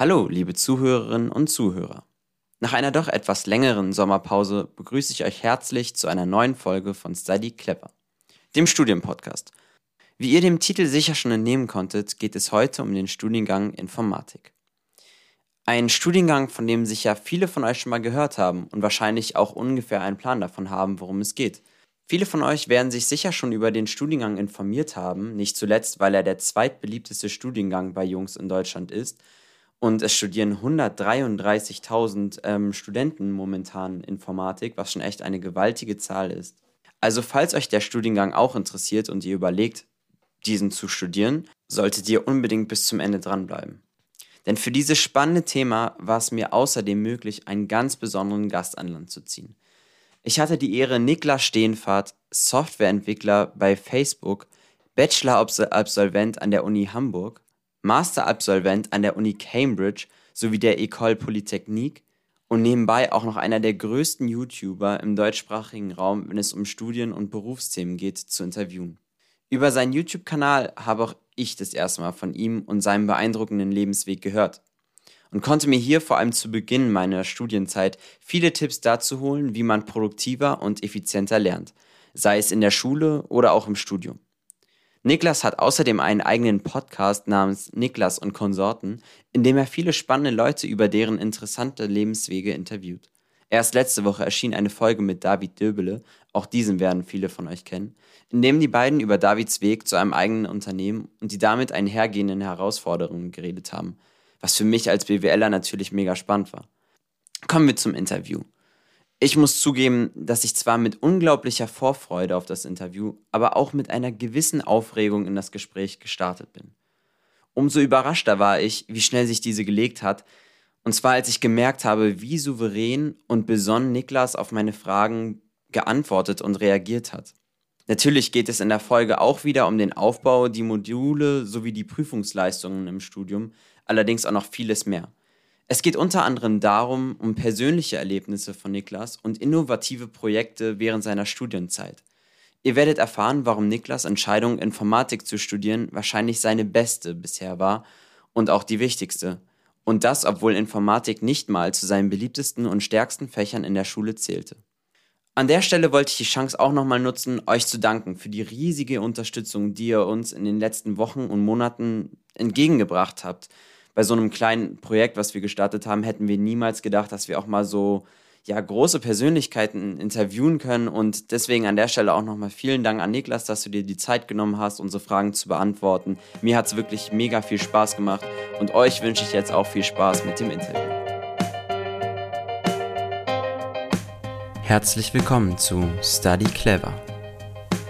Hallo, liebe Zuhörerinnen und Zuhörer. Nach einer doch etwas längeren Sommerpause begrüße ich euch herzlich zu einer neuen Folge von Study Clever, dem Studienpodcast. Wie ihr dem Titel sicher schon entnehmen konntet, geht es heute um den Studiengang Informatik. Ein Studiengang, von dem sicher viele von euch schon mal gehört haben und wahrscheinlich auch ungefähr einen Plan davon haben, worum es geht. Viele von euch werden sich sicher schon über den Studiengang informiert haben, nicht zuletzt, weil er der zweitbeliebteste Studiengang bei Jungs in Deutschland ist und es studieren 133.000 ähm, Studenten momentan Informatik, was schon echt eine gewaltige Zahl ist. Also falls euch der Studiengang auch interessiert und ihr überlegt, diesen zu studieren, solltet ihr unbedingt bis zum Ende dranbleiben. Denn für dieses spannende Thema war es mir außerdem möglich, einen ganz besonderen Gast an Land zu ziehen. Ich hatte die Ehre, Niklas Stehenfahrt, Softwareentwickler bei Facebook, Bachelor-Absolvent an der Uni Hamburg, Master-Absolvent an der Uni Cambridge sowie der École Polytechnique und nebenbei auch noch einer der größten YouTuber im deutschsprachigen Raum, wenn es um Studien- und Berufsthemen geht, zu interviewen. Über seinen YouTube-Kanal habe auch ich das erste Mal von ihm und seinem beeindruckenden Lebensweg gehört und konnte mir hier vor allem zu Beginn meiner Studienzeit viele Tipps dazu holen, wie man produktiver und effizienter lernt, sei es in der Schule oder auch im Studium. Niklas hat außerdem einen eigenen Podcast namens Niklas und Konsorten, in dem er viele spannende Leute über deren interessante Lebenswege interviewt. Erst letzte Woche erschien eine Folge mit David Döbele, auch diesen werden viele von euch kennen, in dem die beiden über Davids Weg zu einem eigenen Unternehmen und die damit einhergehenden Herausforderungen geredet haben – was für mich als BWLer natürlich mega spannend war. Kommen wir zum Interview. Ich muss zugeben, dass ich zwar mit unglaublicher Vorfreude auf das Interview, aber auch mit einer gewissen Aufregung in das Gespräch gestartet bin. Umso überraschter war ich, wie schnell sich diese gelegt hat, und zwar als ich gemerkt habe, wie souverän und besonnen Niklas auf meine Fragen geantwortet und reagiert hat. Natürlich geht es in der Folge auch wieder um den Aufbau, die Module sowie die Prüfungsleistungen im Studium, allerdings auch noch vieles mehr. Es geht unter anderem darum, um persönliche Erlebnisse von Niklas und innovative Projekte während seiner Studienzeit. Ihr werdet erfahren, warum Niklas Entscheidung, Informatik zu studieren, wahrscheinlich seine beste bisher war und auch die wichtigste. Und das, obwohl Informatik nicht mal zu seinen beliebtesten und stärksten Fächern in der Schule zählte. An der Stelle wollte ich die Chance auch nochmal nutzen, euch zu danken für die riesige Unterstützung, die ihr uns in den letzten Wochen und Monaten entgegengebracht habt bei so einem kleinen Projekt, was wir gestartet haben, hätten wir niemals gedacht, dass wir auch mal so ja, große Persönlichkeiten interviewen können. Und deswegen an der Stelle auch nochmal vielen Dank an Niklas, dass du dir die Zeit genommen hast, unsere Fragen zu beantworten. Mir hat es wirklich mega viel Spaß gemacht und euch wünsche ich jetzt auch viel Spaß mit dem Interview. Herzlich willkommen zu Study Clever,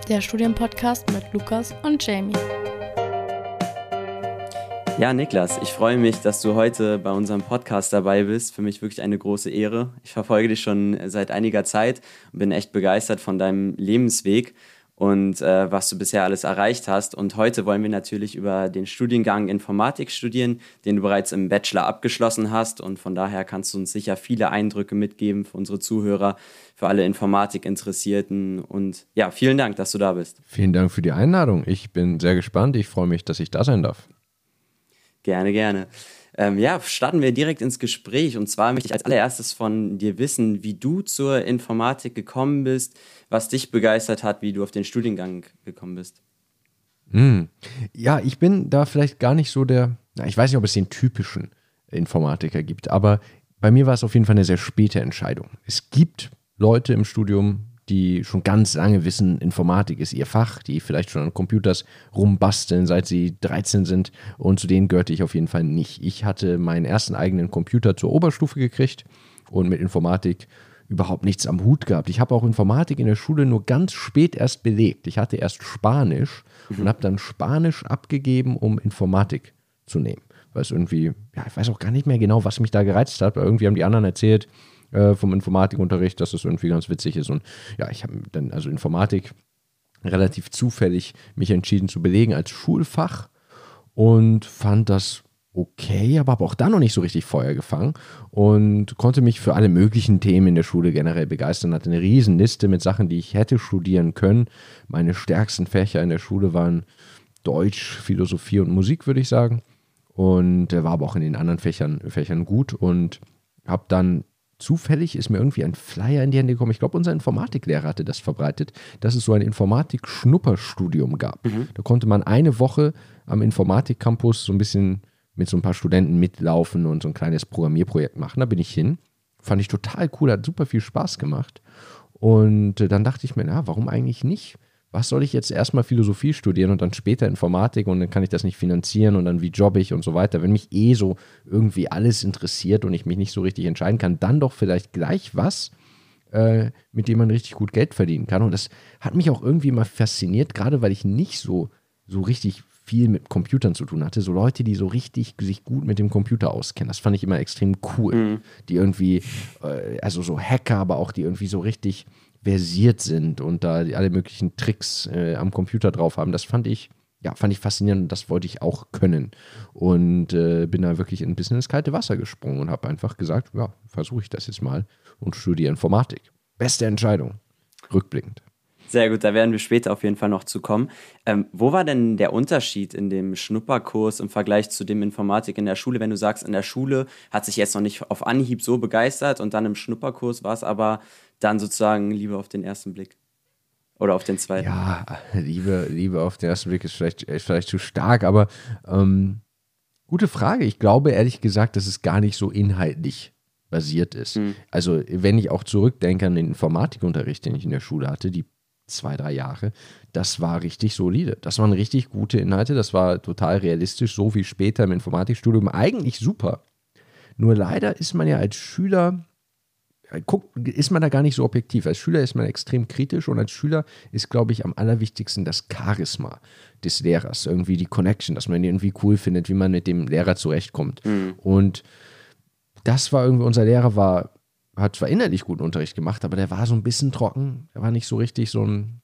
der Studienpodcast mit Lukas und Jamie. Ja, Niklas, ich freue mich, dass du heute bei unserem Podcast dabei bist. Für mich wirklich eine große Ehre. Ich verfolge dich schon seit einiger Zeit und bin echt begeistert von deinem Lebensweg und äh, was du bisher alles erreicht hast. Und heute wollen wir natürlich über den Studiengang Informatik studieren, den du bereits im Bachelor abgeschlossen hast. Und von daher kannst du uns sicher viele Eindrücke mitgeben für unsere Zuhörer, für alle Informatik-Interessierten. Und ja, vielen Dank, dass du da bist. Vielen Dank für die Einladung. Ich bin sehr gespannt. Ich freue mich, dass ich da sein darf. Gerne, gerne. Ähm, ja, starten wir direkt ins Gespräch. Und zwar möchte ich als allererstes von dir wissen, wie du zur Informatik gekommen bist, was dich begeistert hat, wie du auf den Studiengang gekommen bist. Hm. Ja, ich bin da vielleicht gar nicht so der, ich weiß nicht, ob es den typischen Informatiker gibt, aber bei mir war es auf jeden Fall eine sehr späte Entscheidung. Es gibt Leute im Studium, die schon ganz lange wissen, Informatik ist ihr Fach, die vielleicht schon an Computers rumbasteln, seit sie 13 sind. Und zu denen gehörte ich auf jeden Fall nicht. Ich hatte meinen ersten eigenen Computer zur Oberstufe gekriegt und mit Informatik überhaupt nichts am Hut gehabt. Ich habe auch Informatik in der Schule nur ganz spät erst belegt. Ich hatte erst Spanisch mhm. und habe dann Spanisch abgegeben, um Informatik zu nehmen. Weil es irgendwie, ja, ich weiß auch gar nicht mehr genau, was mich da gereizt hat, weil irgendwie haben die anderen erzählt, äh, vom Informatikunterricht, dass es irgendwie ganz witzig ist. Und ja, ich habe dann also Informatik relativ zufällig mich entschieden zu belegen als Schulfach und fand das okay, aber habe auch da noch nicht so richtig Feuer gefangen und konnte mich für alle möglichen Themen in der Schule generell begeistern. Hatte eine riesen Liste mit Sachen, die ich hätte studieren können. Meine stärksten Fächer in der Schule waren Deutsch, Philosophie und Musik, würde ich sagen. und äh, war aber auch in den anderen Fächern, Fächern gut und habe dann zufällig ist mir irgendwie ein Flyer in die Hände gekommen. Ich glaube, unser Informatiklehrer hatte das verbreitet, dass es so ein Informatik-Schnupperstudium gab. Mhm. Da konnte man eine Woche am Informatik-Campus so ein bisschen mit so ein paar Studenten mitlaufen und so ein kleines Programmierprojekt machen. Da bin ich hin. Fand ich total cool, hat super viel Spaß gemacht. Und äh, dann dachte ich mir, na, warum eigentlich nicht? Was soll ich jetzt erstmal Philosophie studieren und dann später Informatik und dann kann ich das nicht finanzieren und dann wie jobbe ich und so weiter. Wenn mich eh so irgendwie alles interessiert und ich mich nicht so richtig entscheiden kann, dann doch vielleicht gleich was, äh, mit dem man richtig gut Geld verdienen kann. Und das hat mich auch irgendwie mal fasziniert, gerade weil ich nicht so, so richtig viel mit Computern zu tun hatte. So Leute, die so richtig sich gut mit dem Computer auskennen. Das fand ich immer extrem cool. Mhm. Die irgendwie, äh, also so Hacker, aber auch die irgendwie so richtig versiert sind und da alle möglichen Tricks äh, am Computer drauf haben. Das fand ich, ja, fand ich faszinierend und das wollte ich auch können. Und äh, bin da wirklich ein bisschen ins kalte Wasser gesprungen und habe einfach gesagt, ja, versuche ich das jetzt mal und studiere Informatik. Beste Entscheidung, rückblickend. Sehr gut, da werden wir später auf jeden Fall noch zu kommen. Ähm, wo war denn der Unterschied in dem Schnupperkurs im Vergleich zu dem Informatik in der Schule? Wenn du sagst, in der Schule hat sich jetzt noch nicht auf Anhieb so begeistert und dann im Schnupperkurs war es aber dann sozusagen Liebe auf den ersten Blick. Oder auf den zweiten. Ja, Liebe, Liebe auf den ersten Blick ist vielleicht, ist vielleicht zu stark, aber ähm, gute Frage. Ich glaube ehrlich gesagt, dass es gar nicht so inhaltlich basiert ist. Mhm. Also, wenn ich auch zurückdenke an den Informatikunterricht, den ich in der Schule hatte, die zwei, drei Jahre, das war richtig solide. Das waren richtig gute Inhalte, das war total realistisch, so wie später im Informatikstudium. Eigentlich super. Nur leider ist man ja als Schüler guckt, ist man da gar nicht so objektiv. Als Schüler ist man extrem kritisch und als Schüler ist, glaube ich, am allerwichtigsten das Charisma des Lehrers, irgendwie die Connection, dass man ihn irgendwie cool findet, wie man mit dem Lehrer zurechtkommt. Mhm. Und das war irgendwie, unser Lehrer war, hat zwar innerlich guten Unterricht gemacht, aber der war so ein bisschen trocken. Er war nicht so richtig so ein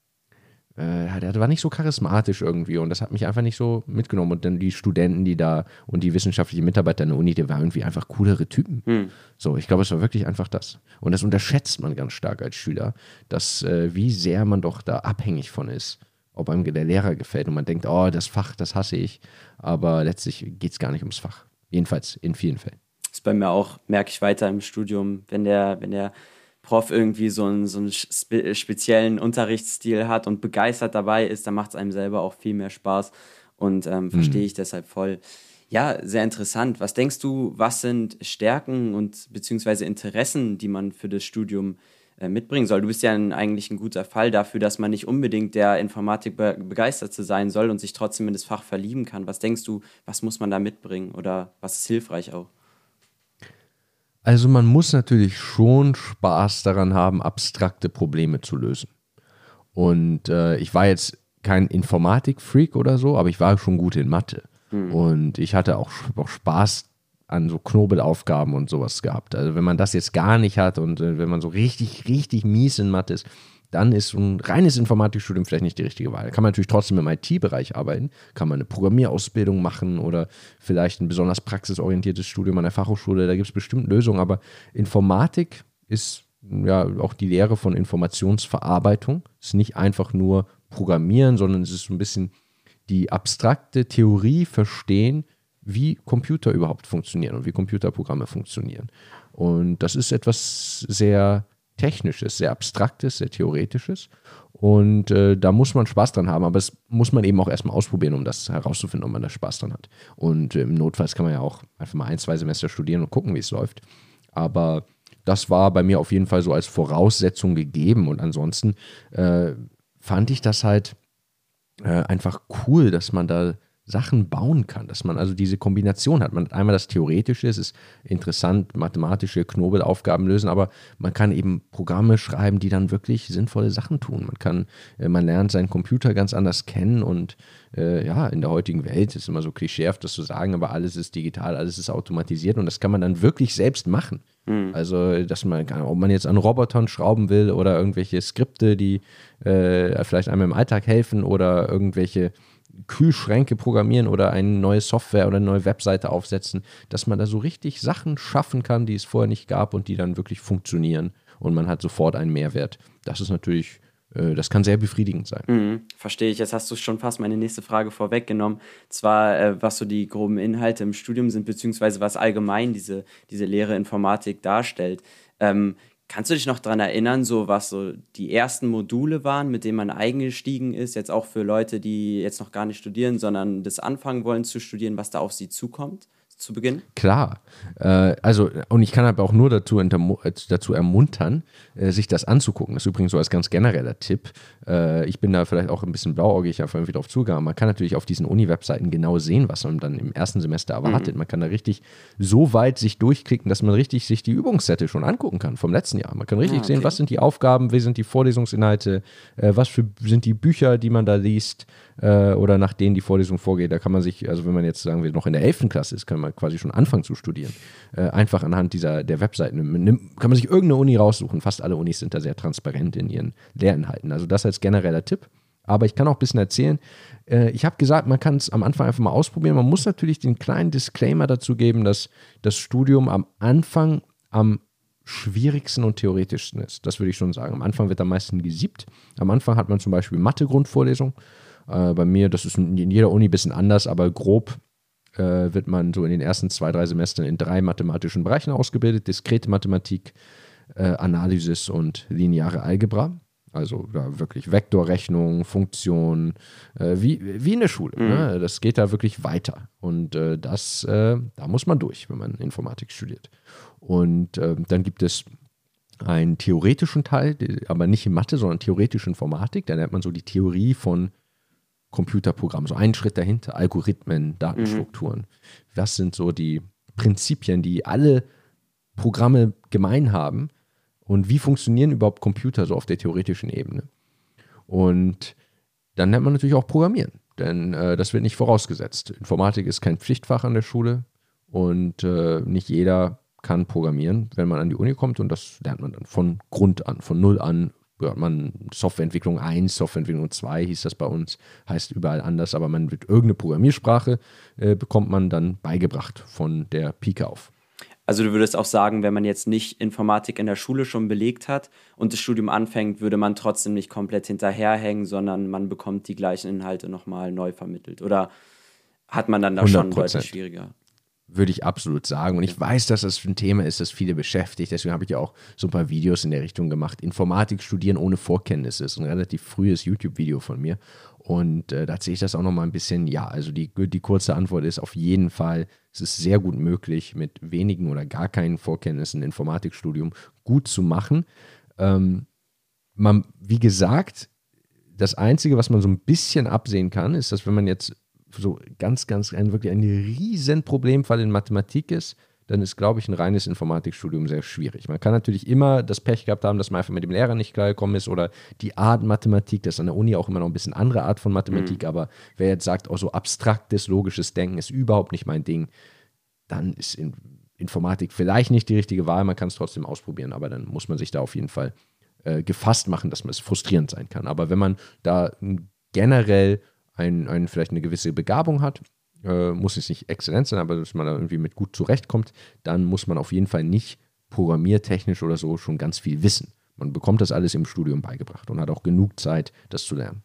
äh, der war nicht so charismatisch irgendwie und das hat mich einfach nicht so mitgenommen. Und dann die Studenten, die da und die wissenschaftlichen Mitarbeiter an der Uni, die waren irgendwie einfach coolere Typen. Hm. So, ich glaube, es war wirklich einfach das. Und das unterschätzt man ganz stark als Schüler, dass äh, wie sehr man doch da abhängig von ist, ob einem der Lehrer gefällt und man denkt, oh, das Fach, das hasse ich. Aber letztlich geht es gar nicht ums Fach. Jedenfalls in vielen Fällen. Das ist bei mir auch, merke ich weiter im Studium, wenn der, wenn der Prof irgendwie so einen, so einen spe speziellen Unterrichtsstil hat und begeistert dabei ist, dann macht es einem selber auch viel mehr Spaß und ähm, verstehe mhm. ich deshalb voll. Ja, sehr interessant. Was denkst du, was sind Stärken und beziehungsweise Interessen, die man für das Studium äh, mitbringen soll? Du bist ja ein, eigentlich ein guter Fall dafür, dass man nicht unbedingt der Informatik be begeisterte sein soll und sich trotzdem in das Fach verlieben kann. Was denkst du, was muss man da mitbringen oder was ist hilfreich auch? Also man muss natürlich schon Spaß daran haben, abstrakte Probleme zu lösen. Und äh, ich war jetzt kein Informatik-Freak oder so, aber ich war schon gut in Mathe. Mhm. Und ich hatte auch, auch Spaß an so Knobelaufgaben und sowas gehabt. Also wenn man das jetzt gar nicht hat und äh, wenn man so richtig, richtig mies in Mathe ist, dann ist so ein reines Informatikstudium vielleicht nicht die richtige Wahl. Kann man natürlich trotzdem im IT-Bereich arbeiten, kann man eine Programmierausbildung machen oder vielleicht ein besonders praxisorientiertes Studium an der Fachhochschule, da gibt es bestimmt Lösungen, aber Informatik ist ja auch die Lehre von Informationsverarbeitung. Es ist nicht einfach nur Programmieren, sondern es ist so ein bisschen die abstrakte Theorie verstehen, wie Computer überhaupt funktionieren und wie Computerprogramme funktionieren. Und das ist etwas sehr Technisches, sehr Abstraktes, sehr Theoretisches. Und äh, da muss man Spaß dran haben, aber es muss man eben auch erstmal ausprobieren, um das herauszufinden, ob man da Spaß dran hat. Und äh, im Notfall kann man ja auch einfach mal ein, zwei Semester studieren und gucken, wie es läuft. Aber das war bei mir auf jeden Fall so als Voraussetzung gegeben. Und ansonsten äh, fand ich das halt äh, einfach cool, dass man da Sachen bauen kann, dass man also diese Kombination hat. Man hat einmal das Theoretische, es ist interessant, mathematische Knobelaufgaben lösen, aber man kann eben Programme schreiben, die dann wirklich sinnvolle Sachen tun. Man kann, äh, man lernt seinen Computer ganz anders kennen und äh, ja, in der heutigen Welt ist immer so klischeehaft, das zu sagen, aber alles ist digital, alles ist automatisiert und das kann man dann wirklich selbst machen. Mhm. Also, dass man, ob man jetzt an Robotern schrauben will oder irgendwelche Skripte, die äh, vielleicht einem im Alltag helfen oder irgendwelche Kühlschränke programmieren oder eine neue Software oder eine neue Webseite aufsetzen, dass man da so richtig Sachen schaffen kann, die es vorher nicht gab und die dann wirklich funktionieren und man hat sofort einen Mehrwert. Das ist natürlich äh, das kann sehr befriedigend sein. Mhm, verstehe ich. Jetzt hast du schon fast meine nächste Frage vorweggenommen. Zwar, äh, was so die groben Inhalte im Studium sind, beziehungsweise was allgemein diese, diese Lehre Informatik darstellt. Ähm, kannst du dich noch daran erinnern, so was so die ersten Module waren, mit denen man eingestiegen ist, jetzt auch für Leute, die jetzt noch gar nicht studieren, sondern das anfangen wollen zu studieren, was da auf sie zukommt? Zu Beginn? Klar. Äh, also, und ich kann aber auch nur dazu, äh, dazu ermuntern, äh, sich das anzugucken. Das ist übrigens so als ganz genereller Tipp. Ich bin da vielleicht auch ein bisschen blauäugig einfach irgendwie drauf zugegangen. Man kann natürlich auf diesen Uni-Webseiten genau sehen, was man dann im ersten Semester erwartet. Mhm. Man kann da richtig so weit sich durchklicken, dass man richtig sich die Übungssätze schon angucken kann vom letzten Jahr. Man kann richtig ah, okay. sehen, was sind die Aufgaben, wie sind die Vorlesungsinhalte, was für, sind die Bücher, die man da liest äh, oder nach denen die Vorlesung vorgeht. Da kann man sich, also wenn man jetzt sagen wir noch in der 11. Klasse ist, kann man quasi schon anfangen zu studieren. Äh, einfach anhand dieser der Webseiten. kann man sich irgendeine Uni raussuchen. Fast alle Unis sind da sehr transparent in ihren Lehrinhalten. Also das als genereller Tipp. Aber ich kann auch ein bisschen erzählen. Äh, ich habe gesagt, man kann es am Anfang einfach mal ausprobieren. Man muss natürlich den kleinen Disclaimer dazu geben, dass das Studium am Anfang am schwierigsten und theoretischsten ist. Das würde ich schon sagen. Am Anfang wird am meisten gesiebt. Am Anfang hat man zum Beispiel Mathe-Grundvorlesung. Äh, bei mir, das ist in jeder Uni ein bisschen anders, aber grob äh, wird man so in den ersten zwei, drei Semestern in drei mathematischen Bereichen ausgebildet: Diskrete Mathematik, äh, Analysis und lineare Algebra. Also da wirklich Vektorrechnung, Funktion, äh, wie, wie in der Schule. Mhm. Ne? Das geht da wirklich weiter. Und äh, das, äh, da muss man durch, wenn man Informatik studiert. Und ähm, dann gibt es einen theoretischen Teil, aber nicht in Mathe, sondern theoretische Informatik. Da lernt man so die Theorie von Computerprogramm, so einen Schritt dahinter, Algorithmen, Datenstrukturen. Mhm. Was sind so die Prinzipien, die alle Programme gemein haben und wie funktionieren überhaupt Computer so auf der theoretischen Ebene? Und dann lernt man natürlich auch Programmieren, denn äh, das wird nicht vorausgesetzt. Informatik ist kein Pflichtfach an der Schule und äh, nicht jeder kann programmieren, wenn man an die Uni kommt und das lernt man dann von Grund an, von Null an hört man Softwareentwicklung 1, Softwareentwicklung 2 hieß das bei uns, heißt überall anders, aber man wird irgendeine Programmiersprache äh, bekommt man dann beigebracht von der Pike auf. Also du würdest auch sagen, wenn man jetzt nicht Informatik in der Schule schon belegt hat und das Studium anfängt, würde man trotzdem nicht komplett hinterherhängen, sondern man bekommt die gleichen Inhalte nochmal neu vermittelt. Oder hat man dann da 100%. schon deutlich schwieriger? Würde ich absolut sagen. Und ich weiß, dass das ein Thema ist, das viele beschäftigt. Deswegen habe ich ja auch so ein paar Videos in der Richtung gemacht. Informatik studieren ohne Vorkenntnisse ist ein relativ frühes YouTube-Video von mir. Und äh, da sehe ich das auch nochmal ein bisschen. Ja, also die, die kurze Antwort ist auf jeden Fall, es ist sehr gut möglich, mit wenigen oder gar keinen Vorkenntnissen Informatikstudium gut zu machen. Ähm, man, wie gesagt, das Einzige, was man so ein bisschen absehen kann, ist, dass wenn man jetzt so ganz, ganz ein wirklich ein riesen Problemfall in Mathematik ist, dann ist, glaube ich, ein reines Informatikstudium sehr schwierig. Man kann natürlich immer das Pech gehabt haben, dass man einfach mit dem Lehrer nicht klargekommen ist oder die Art Mathematik, das ist an der Uni auch immer noch ein bisschen andere Art von Mathematik, mhm. aber wer jetzt sagt, auch so abstraktes, logisches Denken ist überhaupt nicht mein Ding, dann ist in Informatik vielleicht nicht die richtige Wahl, man kann es trotzdem ausprobieren, aber dann muss man sich da auf jeden Fall äh, gefasst machen, dass man es frustrierend sein kann. Aber wenn man da generell ein, ein, vielleicht eine gewisse Begabung hat, äh, muss es nicht exzellent sein, aber dass man da irgendwie mit gut zurechtkommt, dann muss man auf jeden Fall nicht programmiertechnisch oder so schon ganz viel wissen. Man bekommt das alles im Studium beigebracht und hat auch genug Zeit, das zu lernen.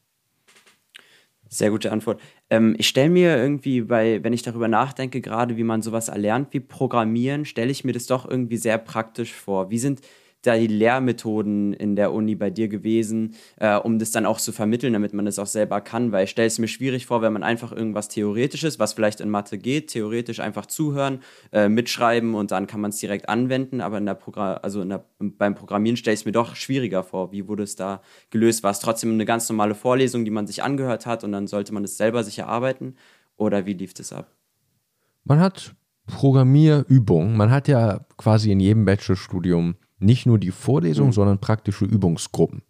Sehr gute Antwort. Ähm, ich stelle mir irgendwie, bei, wenn ich darüber nachdenke, gerade wie man sowas erlernt wie Programmieren, stelle ich mir das doch irgendwie sehr praktisch vor. Wie sind, da die Lehrmethoden in der Uni bei dir gewesen, äh, um das dann auch zu vermitteln, damit man das auch selber kann? Weil ich stelle es mir schwierig vor, wenn man einfach irgendwas Theoretisches, was vielleicht in Mathe geht, theoretisch einfach zuhören, äh, mitschreiben und dann kann man es direkt anwenden. Aber in der Progra also in der, beim Programmieren stelle ich es mir doch schwieriger vor. Wie wurde es da gelöst? War es trotzdem eine ganz normale Vorlesung, die man sich angehört hat und dann sollte man es selber sich erarbeiten? Oder wie lief das ab? Man hat Programmierübungen. Man hat ja quasi in jedem Bachelorstudium nicht nur die Vorlesung, mhm. sondern praktische Übungsgruppen.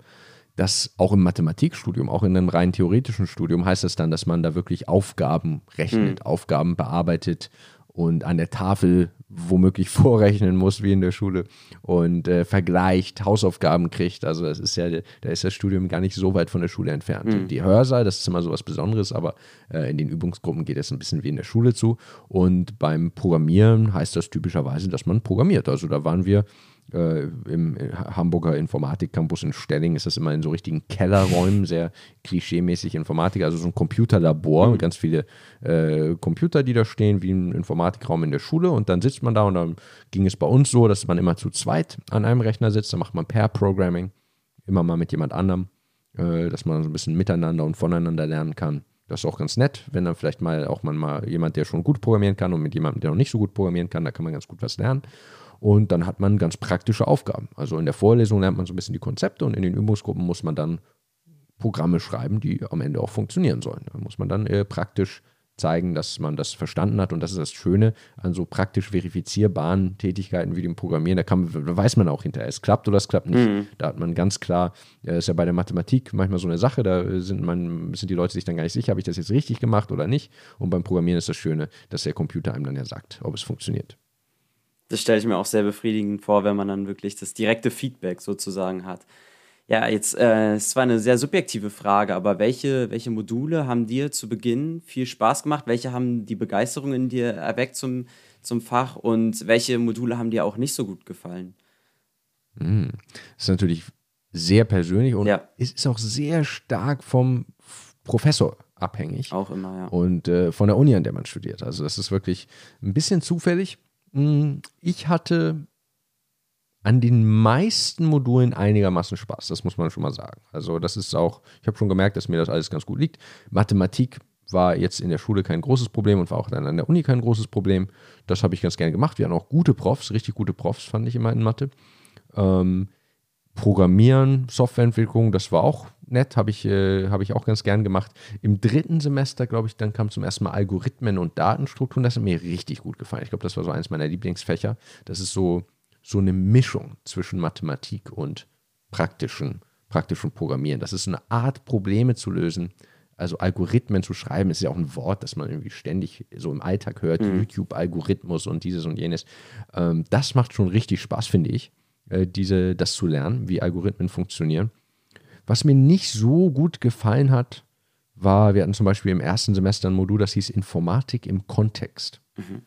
Das auch im Mathematikstudium, auch in einem rein theoretischen Studium heißt das dann, dass man da wirklich Aufgaben rechnet, mhm. Aufgaben bearbeitet und an der Tafel womöglich vorrechnen muss, wie in der Schule, und äh, vergleicht, Hausaufgaben kriegt. Also das ist ja, da ist das Studium gar nicht so weit von der Schule entfernt. Mhm. Die Hörsaal, das ist immer so was Besonderes, aber äh, in den Übungsgruppen geht es ein bisschen wie in der Schule zu. Und beim Programmieren heißt das typischerweise, dass man programmiert. Also da waren wir Äh, Im Hamburger Informatikcampus in Stelling ist das immer in so richtigen Kellerräumen, sehr klischeemäßig Informatik, also so ein Computerlabor mhm. mit ganz viele äh, Computer, die da stehen, wie ein Informatikraum in der Schule. Und dann sitzt man da und dann ging es bei uns so, dass man immer zu zweit an einem Rechner sitzt. Da macht man Pair-Programming, immer mal mit jemand anderem, äh, dass man so ein bisschen miteinander und voneinander lernen kann. Das ist auch ganz nett, wenn dann vielleicht mal auch man mal jemand, der schon gut programmieren kann und mit jemandem, der noch nicht so gut programmieren kann, da kann man ganz gut was lernen. Und dann hat man ganz praktische Aufgaben. Also in der Vorlesung lernt man so ein bisschen die Konzepte und in den Übungsgruppen muss man dann Programme schreiben, die am Ende auch funktionieren sollen. Da muss man dann äh, praktisch zeigen, dass man das verstanden hat. Und das ist das Schöne an so praktisch verifizierbaren Tätigkeiten wie dem Programmieren. Da, kann, da weiß man auch hinterher, es klappt oder es klappt nicht. Mhm. Da hat man ganz klar, äh, ist ja bei der Mathematik manchmal so eine Sache, da sind, man, sind die Leute sich dann gar nicht sicher, habe ich das jetzt richtig gemacht oder nicht. Und beim Programmieren ist das Schöne, dass der Computer einem dann ja sagt, ob es funktioniert das stelle ich mir auch sehr befriedigend vor, wenn man dann wirklich das direkte Feedback sozusagen hat. Ja, jetzt, äh, es war eine sehr subjektive Frage, aber welche, welche Module haben dir zu Beginn viel Spaß gemacht? Welche haben die Begeisterung in dir erweckt zum, zum Fach und welche Module haben dir auch nicht so gut gefallen? Hm, das ist natürlich sehr persönlich und ja. es ist auch sehr stark vom Professor abhängig. Auch immer, ja. Und äh, von der Uni, an der man studiert. Also das ist wirklich ein bisschen zufällig. Hm, ich hatte an den meisten Modulen einigermaßen Spaß, das muss man schon mal sagen. Also das ist auch, ich habe schon gemerkt, dass mir das alles ganz gut liegt. Mathematik war jetzt in der Schule kein großes Problem und war auch dann an der Uni kein großes Problem. Das habe ich ganz gerne gemacht. Wir hatten auch gute Profs, richtig gute Profs fand ich immer in Mathe. Ähm, Programmieren, Softwareentwicklung, das war auch nett, habe ich, äh, hab ich auch ganz gern gemacht. Im dritten Semester, glaube ich, dann kam zum ersten Mal Algorithmen und Datenstrukturen. Das hat mir richtig gut gefallen. Ich glaube, das war so eines meiner Lieblingsfächer. Das ist so, so eine Mischung zwischen Mathematik und praktischen, praktischen Programmieren. Das ist eine Art, Probleme zu lösen. Also Algorithmen zu schreiben, ist ja auch ein Wort, das man irgendwie ständig so im Alltag hört. Mhm. YouTube-Algorithmus und dieses und jenes. Ähm, das macht schon richtig Spaß, finde ich. Äh, diese, das zu lernen, wie Algorithmen funktionieren. Was mir nicht so gut gefallen hat, war, wir hatten zum Beispiel im ersten Semester ein Modul, das hieß Informatik im Kontext. Mhm.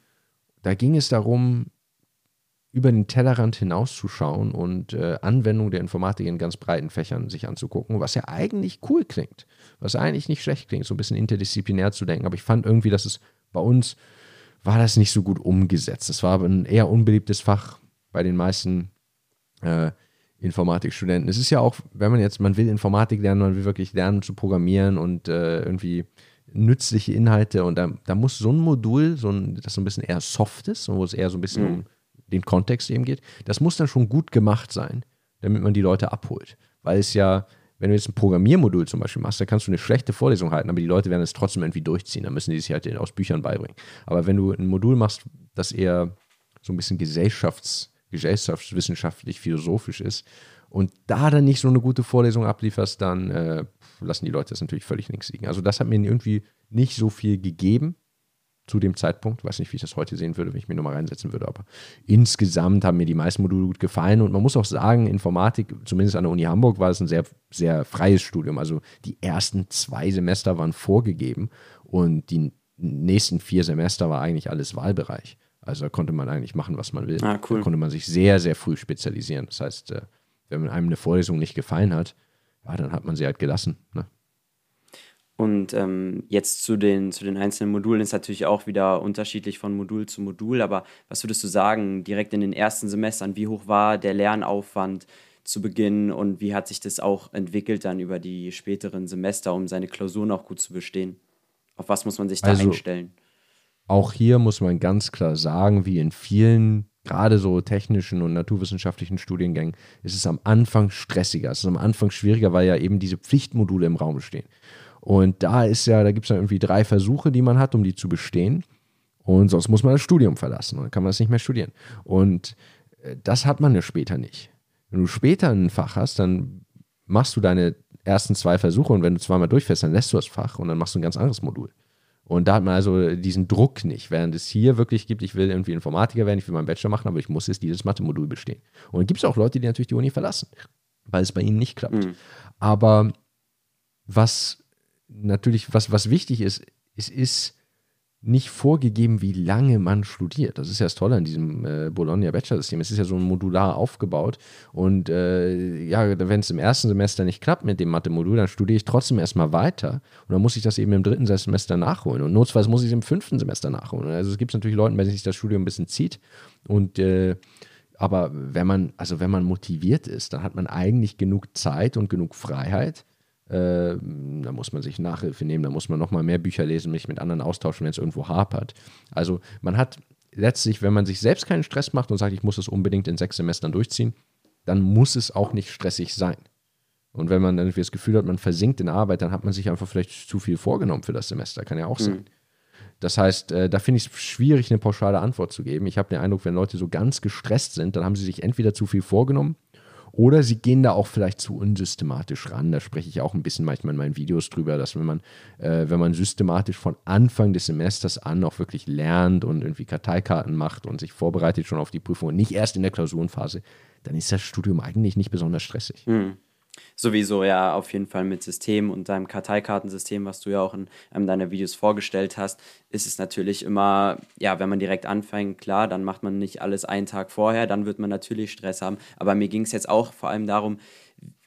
Da ging es darum, über den Tellerrand hinauszuschauen und äh, Anwendung der Informatik in ganz breiten Fächern sich anzugucken, was ja eigentlich cool klingt, was eigentlich nicht schlecht klingt, so ein bisschen interdisziplinär zu denken. Aber ich fand irgendwie, dass es bei uns war das nicht so gut umgesetzt. Es war ein eher unbeliebtes Fach bei den meisten äh, Informatikstudenten. Es ist ja auch, wenn man jetzt, man will Informatik lernen, man will wirklich lernen zu programmieren und äh, irgendwie nützliche Inhalte und da, da muss so ein Modul, so ein, das so ein bisschen eher soft ist, wo es eher so ein bisschen mhm. um den Kontext eben geht, das muss dann schon gut gemacht sein, damit man die Leute abholt. Weil es ja, wenn du jetzt ein Programmiermodul zum Beispiel machst, dann kannst du eine schlechte Vorlesung halten, aber die Leute werden es trotzdem irgendwie durchziehen. Dann müssen die sich halt aus Büchern beibringen. Aber wenn du ein Modul machst, das eher so ein bisschen gesellschafts- gesellschaftswissenschaftlich philosophisch ist und da dann nicht so eine gute Vorlesung ablieferst, dann äh, lassen die Leute das natürlich völlig links liegen. Also das hat mir irgendwie nicht so viel gegeben zu dem Zeitpunkt. Ich weiß nicht, wie ich das heute sehen würde, wenn ich mir nochmal reinsetzen würde, aber insgesamt haben mir die meisten Module gut gefallen und man muss auch sagen, Informatik, zumindest an der Uni Hamburg, war es ein sehr, sehr freies Studium. Also die ersten zwei Semester waren vorgegeben und die nächsten vier Semester war eigentlich alles Wahlbereich. Also da konnte man eigentlich machen, was man will. Ah, cool. Da konnte man sich sehr, sehr früh spezialisieren. Das heißt, äh, wenn einem eine Vorlesung nicht gefallen hat, ja, dann hat man sie halt gelassen. Ne? Und ähm, jetzt zu den, zu den einzelnen Modulen ist natürlich auch wieder unterschiedlich von Modul zu Modul. Aber was würdest du sagen, direkt in den ersten Semestern, wie hoch war der Lernaufwand zu Beginn und wie hat sich das auch entwickelt dann über die späteren Semester, um seine Klausuren auch gut zu bestehen? Auf was muss man sich da also, einstellen? Auch hier muss man ganz klar sagen, wie in vielen, gerade so technischen und naturwissenschaftlichen Studiengängen, ist es am Anfang stressiger. Es ist am Anfang schwieriger, weil ja eben diese Pflichtmodule im Raum stehen. Und da ist ja, da gibt es ja irgendwie drei Versuche, die man hat, um die zu bestehen. Und sonst muss man das Studium verlassen und dann kann man das nicht mehr studieren. Und äh, das hat man ja später nicht. Wenn du später ein Fach hast, dann machst du deine ersten zwei Versuche und wenn du zweimal durchfährst, dann lässt du das Fach und dann machst du ein ganz anderes Modul. Und da hat man also diesen Druck nicht, während es hier wirklich gibt, ich will irgendwie Informatiker werden, ich will meinen Bachelor machen, aber ich muss jetzt dieses Mathe-Modul bestehen. Und dann gibt es auch Leute, die natürlich die Uni verlassen, weil es bei ihnen nicht klappt. Mhm. Aber was natürlich, was, was wichtig ist, es ist nicht vorgegeben, wie lange man studiert. Das ist ja das Tolle an diesem äh, Bologna-Bachelor-System. Es ist ja so modular aufgebaut. Und äh, ja, wenn es im ersten Semester nicht klappt mit dem Mathe-Modul, dann studiere ich trotzdem erstmal weiter. Und dann muss ich das eben im dritten Semester nachholen. Und notfalls muss ich es im fünften Semester nachholen. Also es gibt natürlich Leute, bei denen sich das Studium ein bisschen zieht. Und äh, aber wenn man, also wenn man motiviert ist, dann hat man eigentlich genug Zeit und genug Freiheit äh, da muss man sich Nachhilfe nehmen, da muss man nochmal mehr Bücher lesen, mich mit anderen austauschen, wenn es irgendwo hapert. Also man hat letztlich, wenn man sich selbst keinen Stress macht und sagt, ich muss es unbedingt in sechs Semestern durchziehen, dann muss es auch nicht stressig sein. Und wenn man irgendwie das Gefühl hat, man versinkt in Arbeit, dann hat man sich einfach vielleicht zu viel vorgenommen für das Semester. Kann ja auch sein. Mhm. Das heißt, äh, da finde ich es schwierig, eine pauschale Antwort zu geben. Ich habe den Eindruck, wenn Leute so ganz gestresst sind, dann haben sie sich entweder zu viel vorgenommen oder sie gehen da auch vielleicht zu unsystematisch ran. Da spreche ich auch ein bisschen manchmal in meinen Videos drüber, dass wenn man, äh, wenn man systematisch von Anfang des Semesters an auch wirklich lernt und irgendwie Karteikarten macht und sich vorbereitet schon auf die Prüfung und nicht erst in der Klausurenphase, dann ist das Studium eigentlich nicht besonders stressig. Mhm. Sowieso ja auf jeden Fall mit System und deinem Karteikartensystem, was du ja auch in einem deiner Videos vorgestellt hast, ist es natürlich immer, ja, wenn man direkt anfängt, klar, dann macht man nicht alles einen Tag vorher, dann wird man natürlich Stress haben. Aber mir ging es jetzt auch vor allem darum,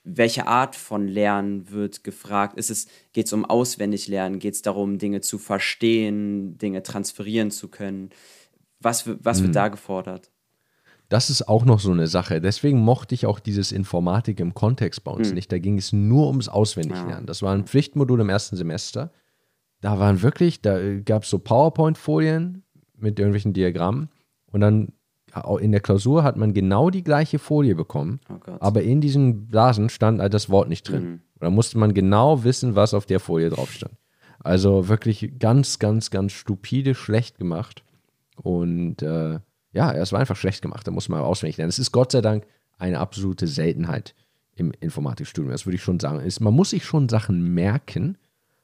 welche Art von Lernen wird gefragt? es, geht es um auswendig Lernen? Geht es darum, Dinge zu verstehen, Dinge transferieren zu können? Was, was wird mhm. da gefordert? Das ist auch noch so eine Sache. Deswegen mochte ich auch dieses Informatik im Kontext bei uns mhm. nicht. Da ging es nur ums Auswendiglernen. Das war ein Pflichtmodul im ersten Semester. Da waren wirklich, da gab es so PowerPoint-Folien mit irgendwelchen Diagrammen. Und dann in der Klausur hat man genau die gleiche Folie bekommen. Oh aber in diesen Blasen stand halt das Wort nicht drin. Mhm. Da musste man genau wissen, was auf der Folie drauf stand. Also wirklich ganz, ganz, ganz stupide, schlecht gemacht. Und äh, ja, es war einfach schlecht gemacht, da muss man auswendig lernen. Es ist Gott sei Dank eine absolute Seltenheit im Informatikstudium, das würde ich schon sagen. man muss sich schon Sachen merken,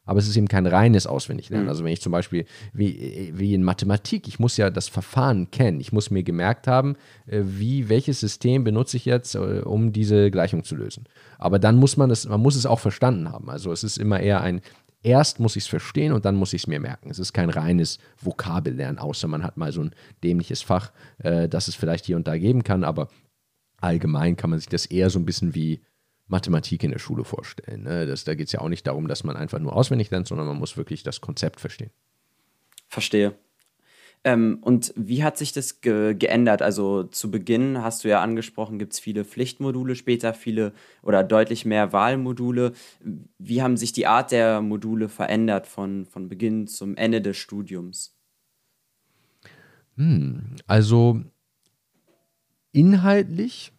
aber es ist eben kein reines Auswendiglernen. Mhm. Also wenn ich zum Beispiel, wie, wie in Mathematik, ich muss ja das Verfahren kennen. Ich muss mir gemerkt haben, äh, wie, welches System benutze ich jetzt, äh, um diese Gleichung zu lösen. Aber dann muss man das, man muss es auch verstanden haben. Also es ist immer eher ein erst muss ich es verstehen und dann muss ich es mir merken. Es ist kein reines Vokabellernen, außer man hat mal so ein dämliches Fach, äh, das es vielleicht hier und da geben kann, aber allgemein kann man sich das eher so ein bisschen wie Mathematik in der Schule vorstellen. Ne? Das, da geht es ja auch nicht darum, dass man einfach nur auswendig lernt, sondern man muss wirklich das Konzept verstehen. Verstehe. Ähm, und wie hat sich das ge geändert? Also zu Beginn hast du ja angesprochen, gibt es viele Pflichtmodule, später viele oder deutlich mehr Wahlmodule. Wie haben sich die Art der Module verändert von, von Beginn zum Ende des Studiums? Hm, also inhaltlich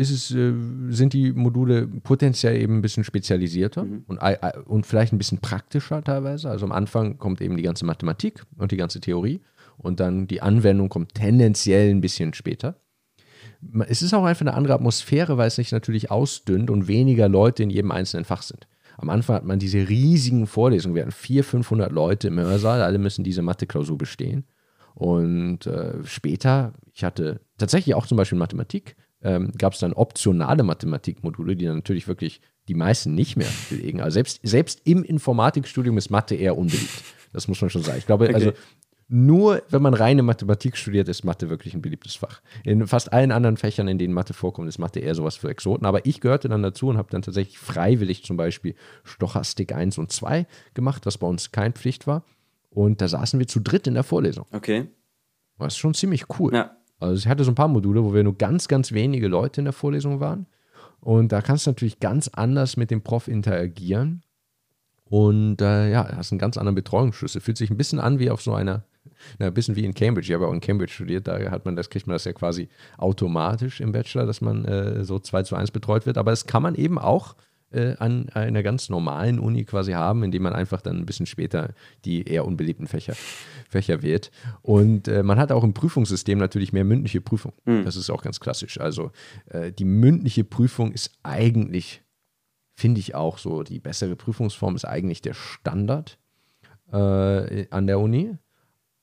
ist es, äh, sind die Module potenziell eben ein bisschen spezialisierter mhm. und, und vielleicht ein bisschen praktischer teilweise. Also am Anfang kommt eben die ganze Mathematik und die ganze Theorie und dann die Anwendung kommt tendenziell ein bisschen später. Es ist auch einfach eine andere Atmosphäre, weil es sich natürlich ausdünnt und weniger Leute in jedem einzelnen Fach sind. Am Anfang hat man diese riesigen Vorlesungen, wir hatten 400, 500 Leute im Hörsaal, alle müssen diese Mathe-Klausur bestehen. Und äh, später, ich hatte tatsächlich auch zum Beispiel Mathematik, ähm, gab es dann optionale Mathematikmodule, die dann natürlich wirklich die meisten nicht mehr belegen. Also selbst, selbst im Informatikstudium ist Mathe eher unbeliebt. Das muss man schon sagen. Ich glaube, okay. also nur wenn man reine Mathematik studiert, ist Mathe wirklich ein beliebtes Fach. In fast allen anderen Fächern, in denen Mathe vorkommt, ist Mathe eher sowas für Exoten. Aber ich gehörte dann dazu und habe dann tatsächlich freiwillig zum Beispiel Stochastik 1 und 2 gemacht, was bei uns kein Pflicht war. Und da saßen wir zu dritt in der Vorlesung. Okay. Das ist schon ziemlich cool. Ja. Also ich hatte so ein paar Module, wo wir nur ganz, ganz wenige Leute in der Vorlesung waren. Und da kannst du natürlich ganz anders mit dem Prof interagieren. Und äh, ja, hast einen ganz anderen Betreuungsschlüssel. Fühlt sich ein bisschen an wie auf so einer, na, ein bisschen wie in Cambridge. Ich habe ja auch in Cambridge studiert, da hat man das, kriegt man das ja quasi automatisch im Bachelor, dass man äh, so 2 zu 1 betreut wird. Aber das kann man eben auch äh, an einer ganz normalen Uni quasi haben, indem man einfach dann ein bisschen später die eher unbeliebten Fächer, Fächer wählt. Und äh, man hat auch im Prüfungssystem natürlich mehr mündliche Prüfung. Mhm. Das ist auch ganz klassisch. Also äh, die mündliche Prüfung ist eigentlich, finde ich auch so, die bessere Prüfungsform ist eigentlich der Standard äh, an der Uni.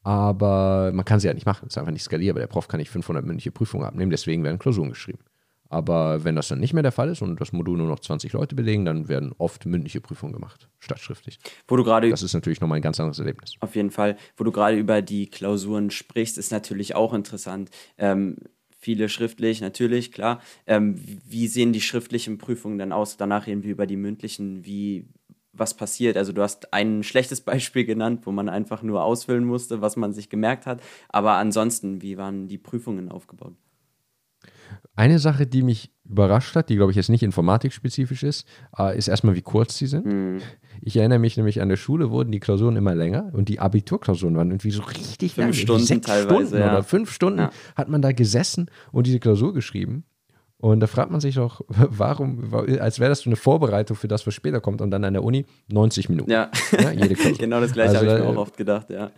Aber man kann sie halt nicht machen. Es ist einfach nicht skalierbar. Der Prof kann nicht 500 mündliche Prüfungen abnehmen, deswegen werden Klausuren geschrieben. Aber wenn das dann nicht mehr der Fall ist und das Modul nur noch 20 Leute belegen, dann werden oft mündliche Prüfungen gemacht, statt schriftlich. Wo du gerade Das ist natürlich nochmal ein ganz anderes Erlebnis. Auf jeden Fall. Wo du gerade über die Klausuren sprichst, ist natürlich auch interessant. Ähm, viele schriftlich, natürlich, klar. Ähm, wie sehen die schriftlichen Prüfungen dann aus? Danach reden wir über die mündlichen. Wie, was passiert? Also du hast ein schlechtes Beispiel genannt, wo man einfach nur ausfüllen musste, was man sich gemerkt hat. Aber ansonsten, wie waren die Prüfungen aufgebaut? Eine Sache, die mich überrascht hat, die glaube ich jetzt nicht informatikspezifisch ist, äh, ist erstmal, wie kurz sie sind. Mhm. Ich erinnere mich nämlich an der Schule wurden die Klausuren immer länger und die Abiturklausuren waren irgendwie so richtig Fünf lang. Stunden Sechs teilweise, Stunden ja. oder fünf Stunden Ja. hat man da gesessen und diese Klausur geschrieben. Und da fragt man sich doch, warum, als wäre das so eine Vorbereitung für das, was später kommt. Und dann an der Uni 90 Minuten. Ja, Ja, jede Klausur. genau das gleiche Also, habe ich mir auch oft gedacht, ja.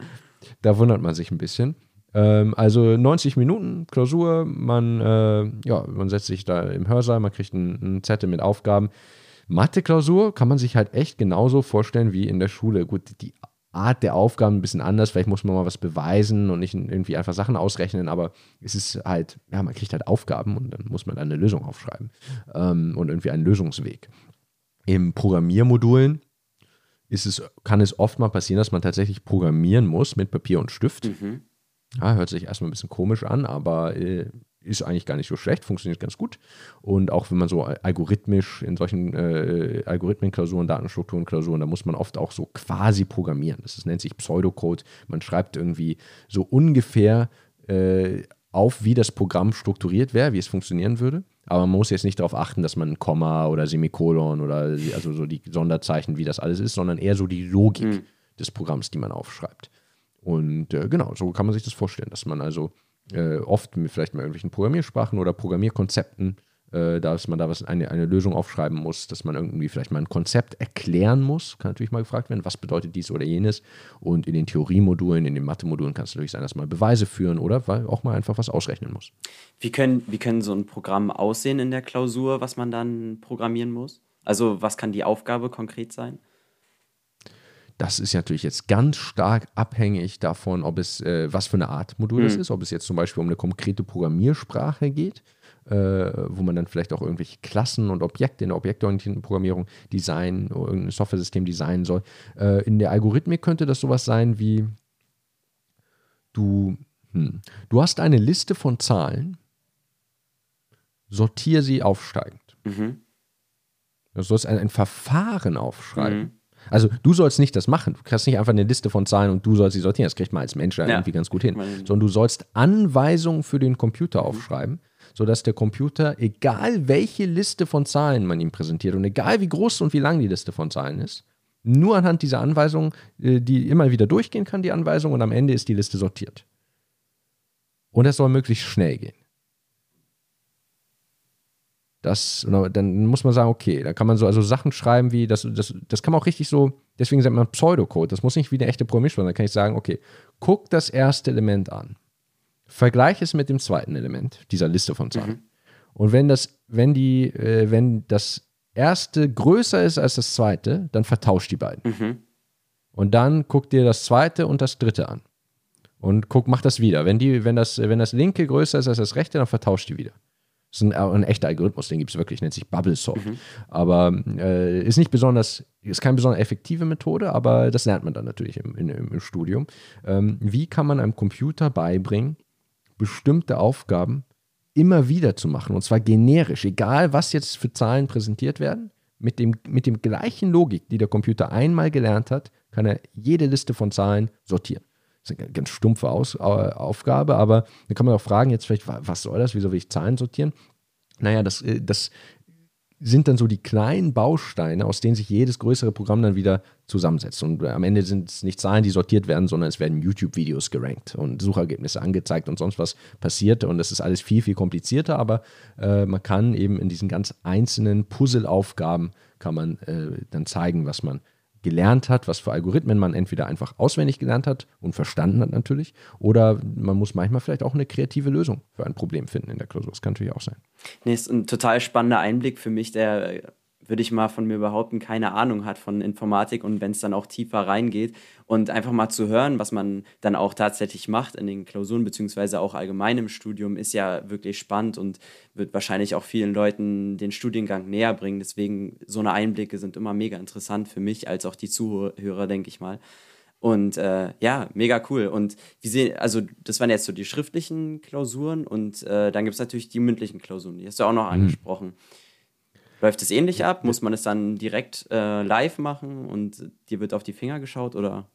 Da wundert man sich ein bisschen. Ähm, also 90 Minuten Klausur, man, äh, ja, man setzt sich da im Hörsaal, man kriegt einen, einen Zettel mit Aufgaben. Mathe-Klausur kann man sich halt echt genauso vorstellen wie in der Schule. Gut, die Art der Aufgaben ein bisschen anders, vielleicht muss man mal was beweisen und nicht irgendwie einfach Sachen ausrechnen, aber es ist halt, ja, man kriegt halt Aufgaben und dann muss man dann eine Lösung aufschreiben ähm, und irgendwie einen Lösungsweg. Im Programmiermodulen ist es, kann es oft mal passieren, dass man tatsächlich programmieren muss mit Papier und Stift. Mhm. Ja, hört sich erstmal ein bisschen komisch an, aber äh, ist eigentlich gar nicht so schlecht, funktioniert ganz gut. Und auch wenn man so algorithmisch in solchen äh, Algorithmenklausuren, Datenstrukturenklausuren, da muss man oft auch so quasi programmieren. Das ist, nennt sich Pseudocode. Man schreibt irgendwie so ungefähr äh, auf, wie das Programm strukturiert wäre, wie es funktionieren würde. Aber man muss jetzt nicht darauf achten, dass man ein Komma oder Semikolon oder also so die Sonderzeichen, wie das alles ist, sondern eher so die Logik Mhm. des Programms, die man aufschreibt. Und äh, genau, so kann man sich das vorstellen, dass man also äh, oft mit vielleicht mal irgendwelchen Programmiersprachen oder Programmierkonzepten, äh, dass man da was, eine, eine Lösung aufschreiben muss, dass man irgendwie vielleicht mal ein Konzept erklären muss. Kann natürlich mal gefragt werden, was bedeutet dies oder jenes. Und in den Theoriemodulen, in den Mathe-Modulen kann es natürlich sein, dass man Beweise führen oder weil auch mal einfach was ausrechnen muss. Wie können, wie können so ein Programm aussehen in der Klausur, was man dann programmieren muss? Also was kann die Aufgabe konkret sein? Das ist natürlich jetzt ganz stark abhängig davon, ob es, äh, was für eine Art Modul es Mhm. ist, ob es jetzt zum Beispiel um eine konkrete Programmiersprache geht, äh, wo man dann vielleicht auch irgendwelche Klassen und Objekte in der objektorientierten Programmierung designen oder irgendein Software-System designen soll. Äh, in der Algorithmik könnte das sowas sein wie, du, hm, du hast eine Liste von Zahlen, sortiere sie aufsteigend. Mhm. Du sollst ein, ein Verfahren aufschreiben. Mhm. Also du sollst nicht das machen. Du kriegst nicht einfach eine Liste von Zahlen und du sollst sie sortieren. Das kriegt man als Mensch ja irgendwie ganz gut hin. Sondern du sollst Anweisungen für den Computer aufschreiben, sodass der Computer, egal welche Liste von Zahlen man ihm präsentiert und egal wie groß und wie lang die Liste von Zahlen ist, nur anhand dieser Anweisungen, äh, die immer wieder durchgehen kann, die Anweisung, und am Ende ist die Liste sortiert. Und das soll möglichst schnell gehen. Das, dann muss man sagen, okay, da kann man so also Sachen schreiben wie, das, das, das kann man auch richtig so, deswegen sagt man Pseudocode, das muss nicht wie eine echte Programmiersprache sein, da kann ich sagen, okay, guck das erste Element an, vergleich es mit dem zweiten Element dieser Liste von Zahlen. Und wenn das, wenn die, äh, wenn das erste größer ist als das zweite, dann vertauscht die beiden. Mhm. Und dann guck dir das zweite und das dritte an. Und guck, mach das wieder. Wenn, die, wenn, das, wenn das linke größer ist als das rechte, dann vertauscht die wieder. Das ist ein, ein echter Algorithmus, den gibt es wirklich, nennt sich Bubblesoft. Aber äh, ist nicht besonders, ist keine besonders effektive Methode, aber das lernt man dann natürlich im, in, im Studium. Ähm, wie kann man einem Computer beibringen, bestimmte Aufgaben immer wieder zu machen? Und zwar generisch, egal was jetzt für Zahlen präsentiert werden, mit dem, mit dem gleichen Logik, die der Computer einmal gelernt hat, kann er jede Liste von Zahlen sortieren. Eine ganz stumpfe Aus, äh, Aufgabe, aber dann kann man auch fragen, jetzt vielleicht, wa- was soll das? Wieso will ich Zahlen sortieren? Naja, das, äh, das sind dann so die kleinen Bausteine, aus denen sich jedes größere Programm dann wieder zusammensetzt. Und äh, am Ende sind es nicht Zahlen, die sortiert werden, sondern es werden YouTube-Videos gerankt und Suchergebnisse angezeigt und sonst was passiert. Und das ist alles viel, viel komplizierter, aber äh, man kann eben in diesen ganz einzelnen Puzzleaufgaben kann man äh, dann zeigen, was man gelernt hat, was für Algorithmen man entweder einfach auswendig gelernt hat und verstanden hat natürlich, oder man muss manchmal vielleicht auch eine kreative Lösung für ein Problem finden in der Klausur. Das kann natürlich auch sein. Nee, ist ein total spannender Einblick für mich, der würde ich mal von mir behaupten, keine Ahnung hat von Informatik und wenn es dann auch tiefer reingeht und einfach mal zu hören, was man dann auch tatsächlich macht in den Klausuren, beziehungsweise auch allgemein im Studium, ist ja wirklich spannend und wird wahrscheinlich auch vielen Leuten den Studiengang näher bringen. Deswegen so eine Einblicke sind immer mega interessant für mich als auch die Zuhörer, denke ich mal. Und äh, ja, mega cool. Und wie sehen, also das waren jetzt so die schriftlichen Klausuren und äh, dann gibt es natürlich die mündlichen Klausuren, die hast du auch noch mhm. angesprochen. Läuft es ähnlich ab? Muss man es dann direkt äh, live machen und dir wird auf die Finger geschaut oder?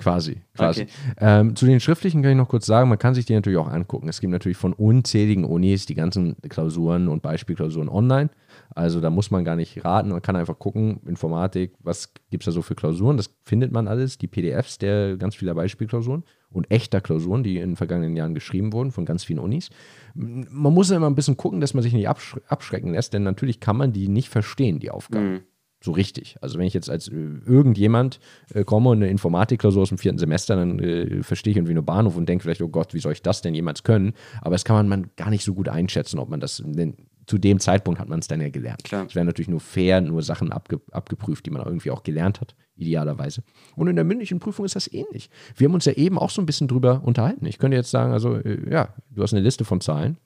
Quasi, quasi. Okay. Ähm, zu den schriftlichen kann ich noch kurz sagen, man kann sich die natürlich auch angucken. Es gibt natürlich von unzähligen Unis die ganzen Klausuren und Beispielklausuren online. Also da muss man gar nicht raten, man kann einfach gucken, Informatik, was gibt es da so für Klausuren, das findet man alles, die PDFs der ganz vieler Beispielklausuren und echter Klausuren, die in den vergangenen Jahren geschrieben wurden von ganz vielen Unis. Man muss immer ein bisschen gucken, dass man sich nicht abschrecken lässt, denn natürlich kann man die nicht verstehen, die Aufgaben. Mhm so richtig. Also wenn ich jetzt als äh, irgendjemand äh, komme und eine Informatikklausur aus dem vierten Semester, dann äh, verstehe ich irgendwie nur Bahnhof und denke vielleicht, oh Gott, wie soll ich das denn jemals können? Aber das kann man, man gar nicht so gut einschätzen, ob man das, denn zu dem Zeitpunkt hat man es dann ja gelernt. Klar. Es werden natürlich nur fair, nur Sachen abge, abgeprüft, die man irgendwie auch gelernt hat, idealerweise. Und in der mündlichen Prüfung ist das ähnlich. Wir haben uns ja eben auch so ein bisschen drüber unterhalten. Ich könnte jetzt sagen, also äh, ja, du hast eine Liste von Zahlen,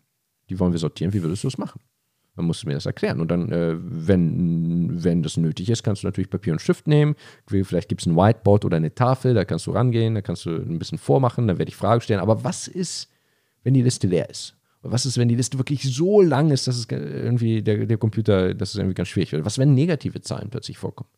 die wollen wir sortieren, wie würdest du das machen? Dann musst du mir das erklären. Und dann, äh, wenn, wenn das nötig ist, kannst du natürlich Papier und Stift nehmen. Vielleicht gibt es ein Whiteboard oder eine Tafel, da kannst du rangehen, da kannst du ein bisschen vormachen, dann werde ich Fragen stellen. Aber was ist, wenn die Liste leer ist? Was ist, wenn die Liste wirklich so lang ist, dass es irgendwie der, der Computer, dass es irgendwie ganz schwierig wird? Was, wenn negative Zahlen plötzlich vorkommen?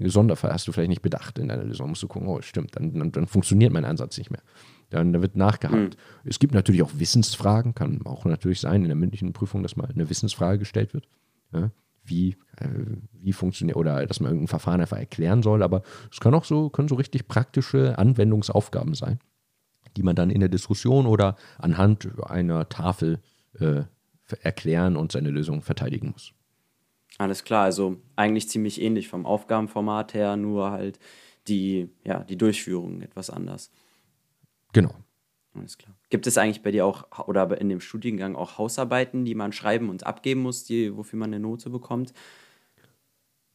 Sonderfall hast du vielleicht nicht bedacht in deiner Lösung. Musst du gucken, oh, stimmt, dann, dann, dann funktioniert mein Ansatz nicht mehr. Dann, dann wird nachgehakt. Mhm. Es gibt natürlich auch Wissensfragen, kann auch natürlich sein in der mündlichen Prüfung, dass mal eine Wissensfrage gestellt wird. Ja, wie, äh, wie funktioniert, oder dass man irgendein Verfahren einfach erklären soll, aber es kann auch so, können so richtig praktische Anwendungsaufgaben sein die man dann in der Diskussion oder anhand einer Tafel äh, erklären und seine Lösung verteidigen muss. Alles klar, also eigentlich ziemlich ähnlich vom Aufgabenformat her, nur halt die, ja, die Durchführung etwas anders. Genau. Alles klar. Gibt es eigentlich bei dir auch oder in dem Studiengang auch Hausarbeiten, die man schreiben und abgeben muss, die, wofür man eine Note bekommt?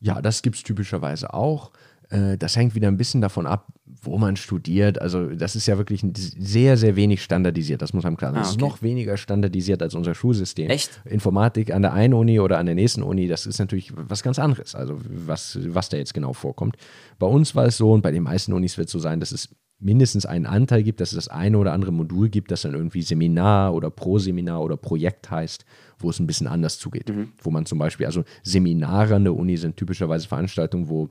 Ja, das gibt es typischerweise auch. Äh, das hängt wieder ein bisschen davon ab, wo man studiert. Also, das ist ja wirklich sehr, sehr wenig standardisiert. Das muss man klar sagen. Ah, okay. Das ist noch weniger standardisiert als unser Schulsystem. Echt? Informatik an der einen Uni oder an der nächsten Uni, das ist natürlich was ganz anderes. Also, was, was da jetzt genau vorkommt. Bei uns war es so und bei den meisten Unis wird es so sein, dass es mindestens einen Anteil gibt, dass es das eine oder andere Modul gibt, das dann irgendwie Seminar oder Proseminar oder Projekt heißt, wo es ein bisschen anders zugeht. Mhm. Wo man zum Beispiel, also Seminare an der Uni sind typischerweise Veranstaltungen, wo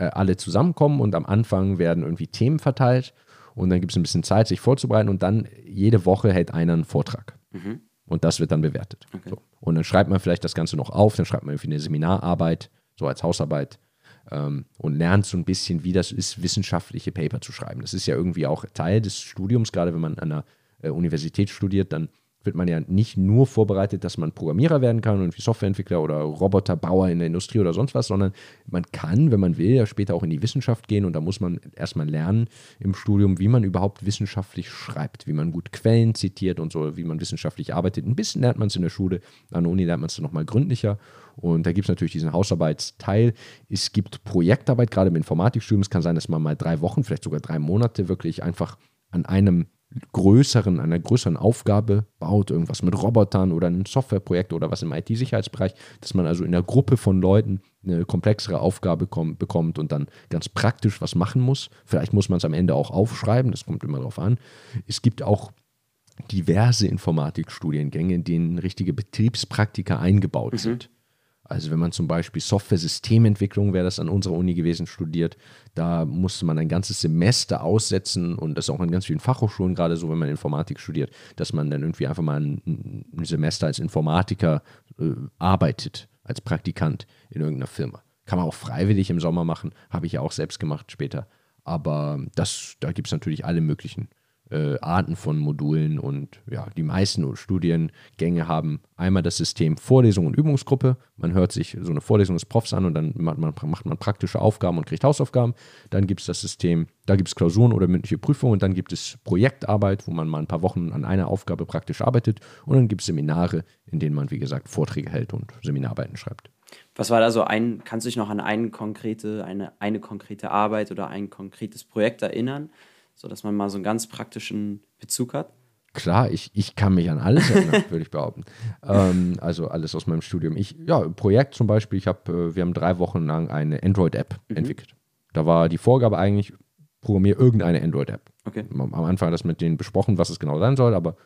äh, alle zusammenkommen und am Anfang werden irgendwie Themen verteilt und dann gibt es ein bisschen Zeit, sich vorzubereiten und dann jede Woche hält einer einen Vortrag. Mhm. Und das wird dann bewertet. Okay. So. Und dann schreibt man vielleicht das Ganze noch auf, dann schreibt man irgendwie eine Seminararbeit, so als Hausarbeit ähm, und lernt so ein bisschen, wie das ist, wissenschaftliche Paper zu schreiben. Das ist ja irgendwie auch Teil des Studiums, gerade wenn man an einer äh, Universität studiert, dann wird man ja nicht nur vorbereitet, dass man Programmierer werden kann und wie Softwareentwickler oder Roboterbauer in der Industrie oder sonst was, sondern man kann, wenn man will, ja später auch in die Wissenschaft gehen und da muss man erstmal lernen im Studium, wie man überhaupt wissenschaftlich schreibt, wie man gut Quellen zitiert und so, wie man wissenschaftlich arbeitet. Ein bisschen lernt man es in der Schule, an der Uni lernt man es nochmal gründlicher und da gibt es natürlich diesen Hausarbeitsteil. Es gibt Projektarbeit, gerade im Informatikstudium. Es kann sein, dass man mal drei Wochen, vielleicht sogar drei Monate wirklich einfach an einem größeren, einer größeren Aufgabe baut, irgendwas mit Robotern oder ein Softwareprojekt oder was im IT-Sicherheitsbereich, dass man also in einer Gruppe von Leuten eine komplexere Aufgabe kommt, bekommt und dann ganz praktisch was machen muss. Vielleicht muss man es am Ende auch aufschreiben, das kommt immer darauf an. Es gibt auch diverse Informatikstudiengänge, in denen richtige Betriebspraktika eingebaut mhm. sind. Also wenn man zum Beispiel Software-Systementwicklung, wäre das an unserer Uni gewesen, studiert, da musste man ein ganzes Semester aussetzen und das ist auch in ganz vielen Fachhochschulen gerade so, wenn man Informatik studiert, dass man dann irgendwie einfach mal ein, ein Semester als Informatiker äh, arbeitet, als Praktikant in irgendeiner Firma. Kann man auch freiwillig im Sommer machen, habe ich ja auch selbst gemacht später. Aber das, da gibt es natürlich alle möglichen äh, Arten von Modulen und ja, die meisten Studiengänge haben einmal das System Vorlesung und Übungsgruppe. Man hört sich so eine Vorlesung des Profs an und dann macht man, macht man praktische Aufgaben und kriegt Hausaufgaben. Dann gibt es das System, da gibt es Klausuren oder mündliche Prüfungen und dann gibt es Projektarbeit, wo man mal ein paar Wochen an einer Aufgabe praktisch arbeitet und dann gibt es Seminare, in denen man, wie gesagt, Vorträge hält und Seminararbeiten schreibt. Was war da so ein, kannst du dich noch an eine konkrete, eine, eine konkrete Arbeit oder ein konkretes Projekt erinnern, sodass man mal so einen ganz praktischen Bezug hat? Klar, ich, ich kann mich an alles erinnern, würde ich behaupten. Ähm, also alles aus meinem Studium. Ich, ja, Projekt zum Beispiel, ich habe, äh, wir haben drei Wochen lang eine Android-App mhm. entwickelt. Da war die Vorgabe eigentlich, programmiere irgendeine Android-App. Okay. Am Anfang hat das mit denen besprochen, was es genau sein soll, aber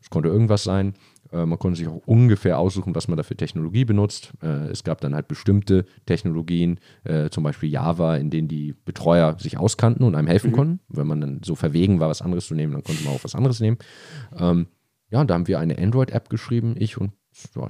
es konnte irgendwas sein. Äh, man konnte sich auch ungefähr aussuchen, was man da für Technologie benutzt. Äh, es gab dann halt bestimmte Technologien, äh, zum Beispiel Java, in denen die Betreuer sich auskannten und einem helfen mhm. konnten. Wenn man dann so verwegen war, was anderes zu nehmen, dann konnte man auch was anderes nehmen. Ähm, ja, da haben wir eine Android-App geschrieben, ich und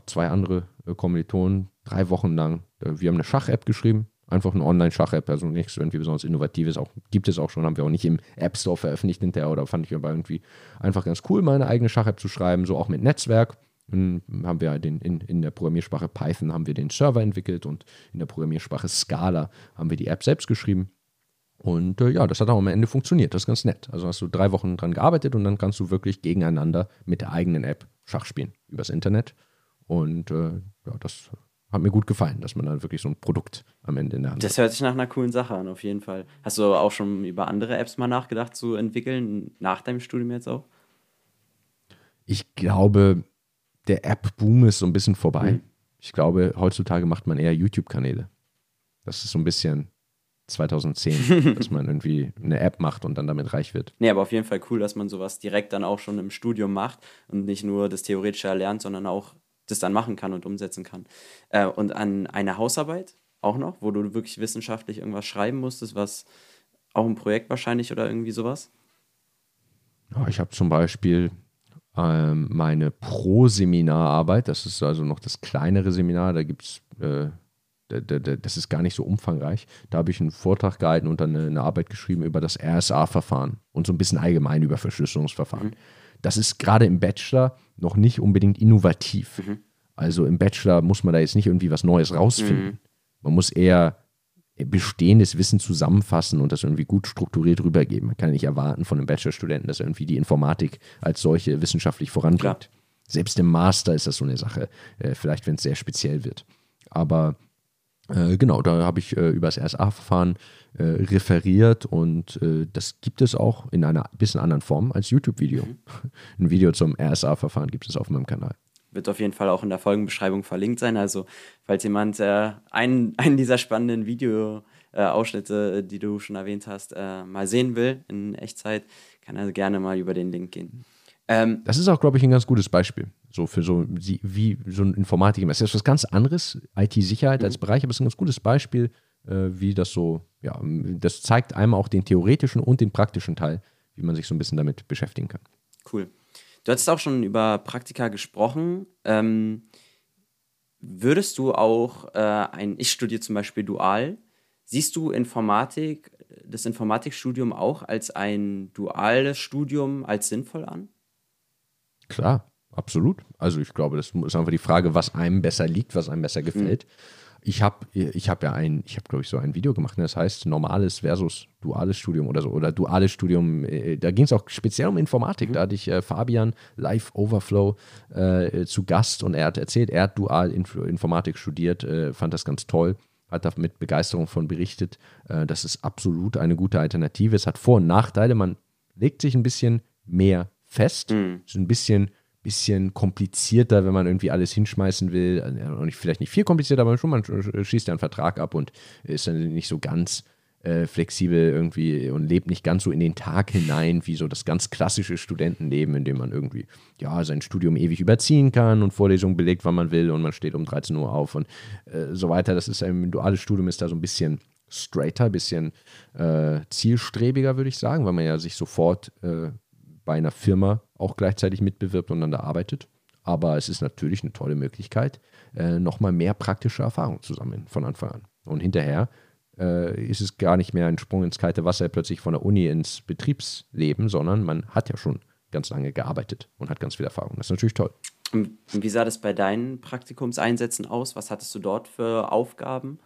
zwei andere Kommilitonen, drei Wochen lang. Wir haben eine Schach-App geschrieben, einfach eine Online-Schach-App, also nichts irgendwie besonders Innovatives, auch, gibt es auch schon, haben wir auch nicht im App Store veröffentlicht hinterher oder fand ich aber irgendwie einfach ganz cool, meine eigene Schach-App zu schreiben, so auch mit Netzwerk. Dann haben wir den, in, in der Programmiersprache Python haben wir den Server entwickelt und in der Programmiersprache Scala haben wir die App selbst geschrieben. Und äh, ja, das hat auch am Ende funktioniert. Das ist ganz nett. Also hast du drei Wochen dran gearbeitet und dann kannst du wirklich gegeneinander mit der eigenen App Schach spielen übers Internet. Und äh, ja, das hat mir gut gefallen, dass man dann wirklich so ein Produkt am Ende in der Hand Das hört sich nach einer coolen Sache an, auf jeden Fall. Hast du auch schon über andere Apps mal nachgedacht zu entwickeln, nach deinem Studium jetzt auch? Ich glaube, der App-Boom ist so ein bisschen vorbei. Mhm. Ich glaube, heutzutage macht man eher YouTube-Kanäle. Das ist so ein bisschen 2010, dass man irgendwie eine App macht und dann damit reich wird. Nee, aber auf jeden Fall cool, dass man sowas direkt dann auch schon im Studium macht und nicht nur das Theoretische erlernt, sondern auch das dann machen kann und umsetzen kann. Äh, und an eine Hausarbeit auch noch, wo du wirklich wissenschaftlich irgendwas schreiben musstest, was auch ein Projekt wahrscheinlich oder irgendwie sowas? Ja, ich habe zum Beispiel ähm, meine Pro-Seminararbeit, das ist also noch das kleinere Seminar, da gibt es, äh, das ist gar nicht so umfangreich. Da habe ich einen Vortrag gehalten und dann eine, eine Arbeit geschrieben über das RSA-Verfahren und so ein bisschen allgemein über Verschlüsselungsverfahren. Mhm das ist gerade im Bachelor noch nicht unbedingt innovativ. Mhm. Also im Bachelor muss man da jetzt nicht irgendwie was Neues rausfinden. Mhm. Man muss eher bestehendes Wissen zusammenfassen und das irgendwie gut strukturiert rübergeben. Man kann nicht erwarten von einem Bachelorstudenten, dass er irgendwie die Informatik als solche wissenschaftlich voranbringt. Klar. Selbst im Master ist das so eine Sache, äh, vielleicht wenn es sehr speziell wird. Aber genau, da habe ich äh, über das RSA-Verfahren äh, referiert und äh, das gibt es auch in einer bisschen anderen Form als YouTube-Video. Mhm. Ein Video zum RSA-Verfahren gibt es auf meinem Kanal. Wird auf jeden Fall auch in der Folgenbeschreibung verlinkt sein. Also, falls jemand äh, einen, einen dieser spannenden Videoausschnitte, die du schon erwähnt hast, mal sehen will in Echtzeit, kann er gerne mal über den Link gehen. Ähm, das ist auch, glaube ich, ein ganz gutes Beispiel. So für so wie so ein Informatiker. Das ist was ganz anderes, IT-Sicherheit als mhm. Bereich, aber es ist ein ganz gutes Beispiel, äh, wie das so, ja, das zeigt einmal auch den theoretischen und den praktischen Teil, wie man sich so ein bisschen damit beschäftigen kann. Cool. Du hattest auch schon über Praktika gesprochen. Ähm, würdest du auch äh, ein, ich studiere zum Beispiel dual, siehst du Informatik, das Informatikstudium auch als ein duales Studium als sinnvoll an? Klar, absolut. Also ich glaube, das ist einfach die Frage, was einem besser liegt, was einem besser gefällt. Mhm. Ich habe ich hab ja ein, ich habe glaube ich so ein Video gemacht, ne, das heißt normales versus duales Studium oder so oder duales Studium. Äh, da ging es auch speziell um Informatik. Mhm. Da hatte ich äh, Fabian Live Overflow äh, zu Gast und er hat erzählt, er hat dual Inf Informatik studiert, äh, fand das ganz toll hat da mit Begeisterung von berichtet. Äh, das ist absolut eine gute Alternative. Es hat Vor- und Nachteile. Man legt sich ein bisschen mehr fest. Mhm. Ist ein bisschen, bisschen komplizierter, wenn man irgendwie alles hinschmeißen will. Also nicht, vielleicht nicht viel komplizierter, aber schon, man schießt ja einen Vertrag ab und ist dann nicht so ganz äh, flexibel irgendwie und lebt nicht ganz so in den Tag hinein, wie so das ganz klassische Studentenleben, in dem man irgendwie ja sein Studium ewig überziehen kann und Vorlesungen belegt, wann man will und man steht um 13 Uhr auf und äh, so weiter. Das ist ein duales Studium ist da so ein bisschen straighter, ein bisschen äh, zielstrebiger, würde ich sagen, weil man ja sich sofort äh, bei einer Firma auch gleichzeitig mitbewirbt und dann da arbeitet. Aber es ist natürlich eine tolle Möglichkeit, äh, nochmal mehr praktische Erfahrung zu sammeln von Anfang an. Und hinterher äh, ist es gar nicht mehr ein Sprung ins kalte Wasser plötzlich von der Uni ins Betriebsleben, sondern man hat ja schon ganz lange gearbeitet und hat ganz viel Erfahrung. Das ist natürlich toll. Und wie sah das bei deinen Praktikumseinsätzen aus? Was hattest du dort für Aufgaben?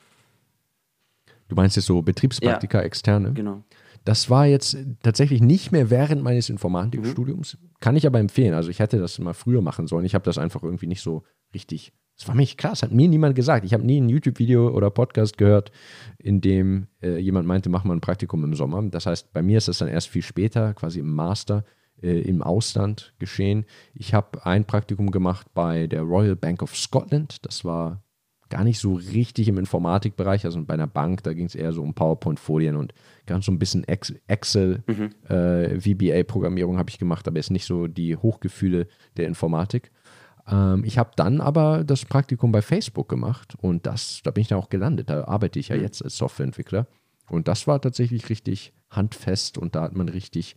Du meinst jetzt so Betriebspraktika, ja, externe? Genau Das war jetzt tatsächlich nicht mehr während meines Informatikstudiums. Mhm. Kann ich aber empfehlen. Also ich hätte das mal früher machen sollen. Ich habe das einfach irgendwie nicht so richtig. Das war mich krass, hat mir niemand gesagt. Ich habe nie ein YouTube-Video oder Podcast gehört, in dem äh, jemand meinte, mach mal ein Praktikum im Sommer. Das heißt, bei mir ist das dann erst viel später, quasi im Master, äh, im Ausland geschehen. Ich habe ein Praktikum gemacht bei der Royal Bank of Scotland. Das war gar nicht so richtig im Informatikbereich, also bei einer Bank, da ging es eher so um PowerPoint-Folien und ganz so ein bisschen Excel, mhm. äh, VBA-Programmierung habe ich gemacht, aber jetzt nicht so die Hochgefühle der Informatik. Ähm, ich habe dann aber das Praktikum bei Facebook gemacht und das, da bin ich dann auch gelandet. Da arbeite ich ja mhm. jetzt als Softwareentwickler. Und das war tatsächlich richtig handfest und da hat man richtig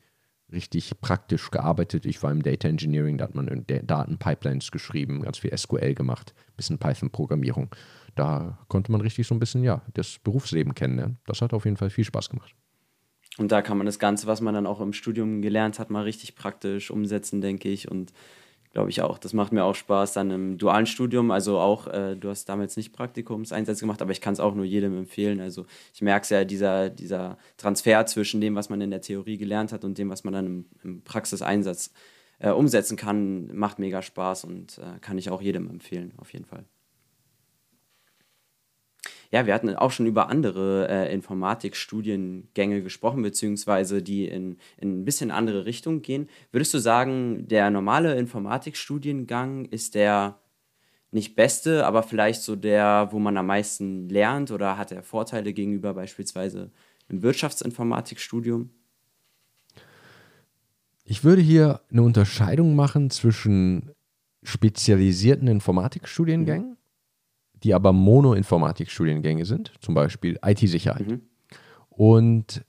richtig praktisch gearbeitet. Ich war im Data Engineering, da hat man Datenpipelines geschrieben, ganz viel SQL gemacht, bisschen Python-Programmierung. Da konnte man richtig so ein bisschen, ja, das Berufsleben kennenlernen. Das hat auf jeden Fall viel Spaß gemacht. Und da kann man das Ganze, was man dann auch im Studium gelernt hat, mal richtig praktisch umsetzen, denke ich. Und glaube ich auch. Das macht mir auch Spaß dann im dualen Studium. Also auch, äh, du hast damals nicht Praktikumseinsätze gemacht, aber ich kann es auch nur jedem empfehlen. Also ich merke es ja, dieser, dieser Transfer zwischen dem, was man in der Theorie gelernt hat und dem, was man dann im, im Praxiseinsatz äh, umsetzen kann, macht mega Spaß und äh, kann ich auch jedem empfehlen, auf jeden Fall ja, wir hatten auch schon über andere äh, Informatikstudiengänge gesprochen, beziehungsweise die in, in ein bisschen andere Richtung gehen. Würdest du sagen, der normale Informatikstudiengang ist der nicht beste, aber vielleicht so der, wo man am meisten lernt oder hat er Vorteile gegenüber beispielsweise einem Wirtschaftsinformatikstudium? Ich würde hier eine Unterscheidung machen zwischen spezialisierten Informatikstudiengängen mhm die aber Mono-Informatik-Studiengänge sind, zum Beispiel IT-Sicherheit. Mhm. Und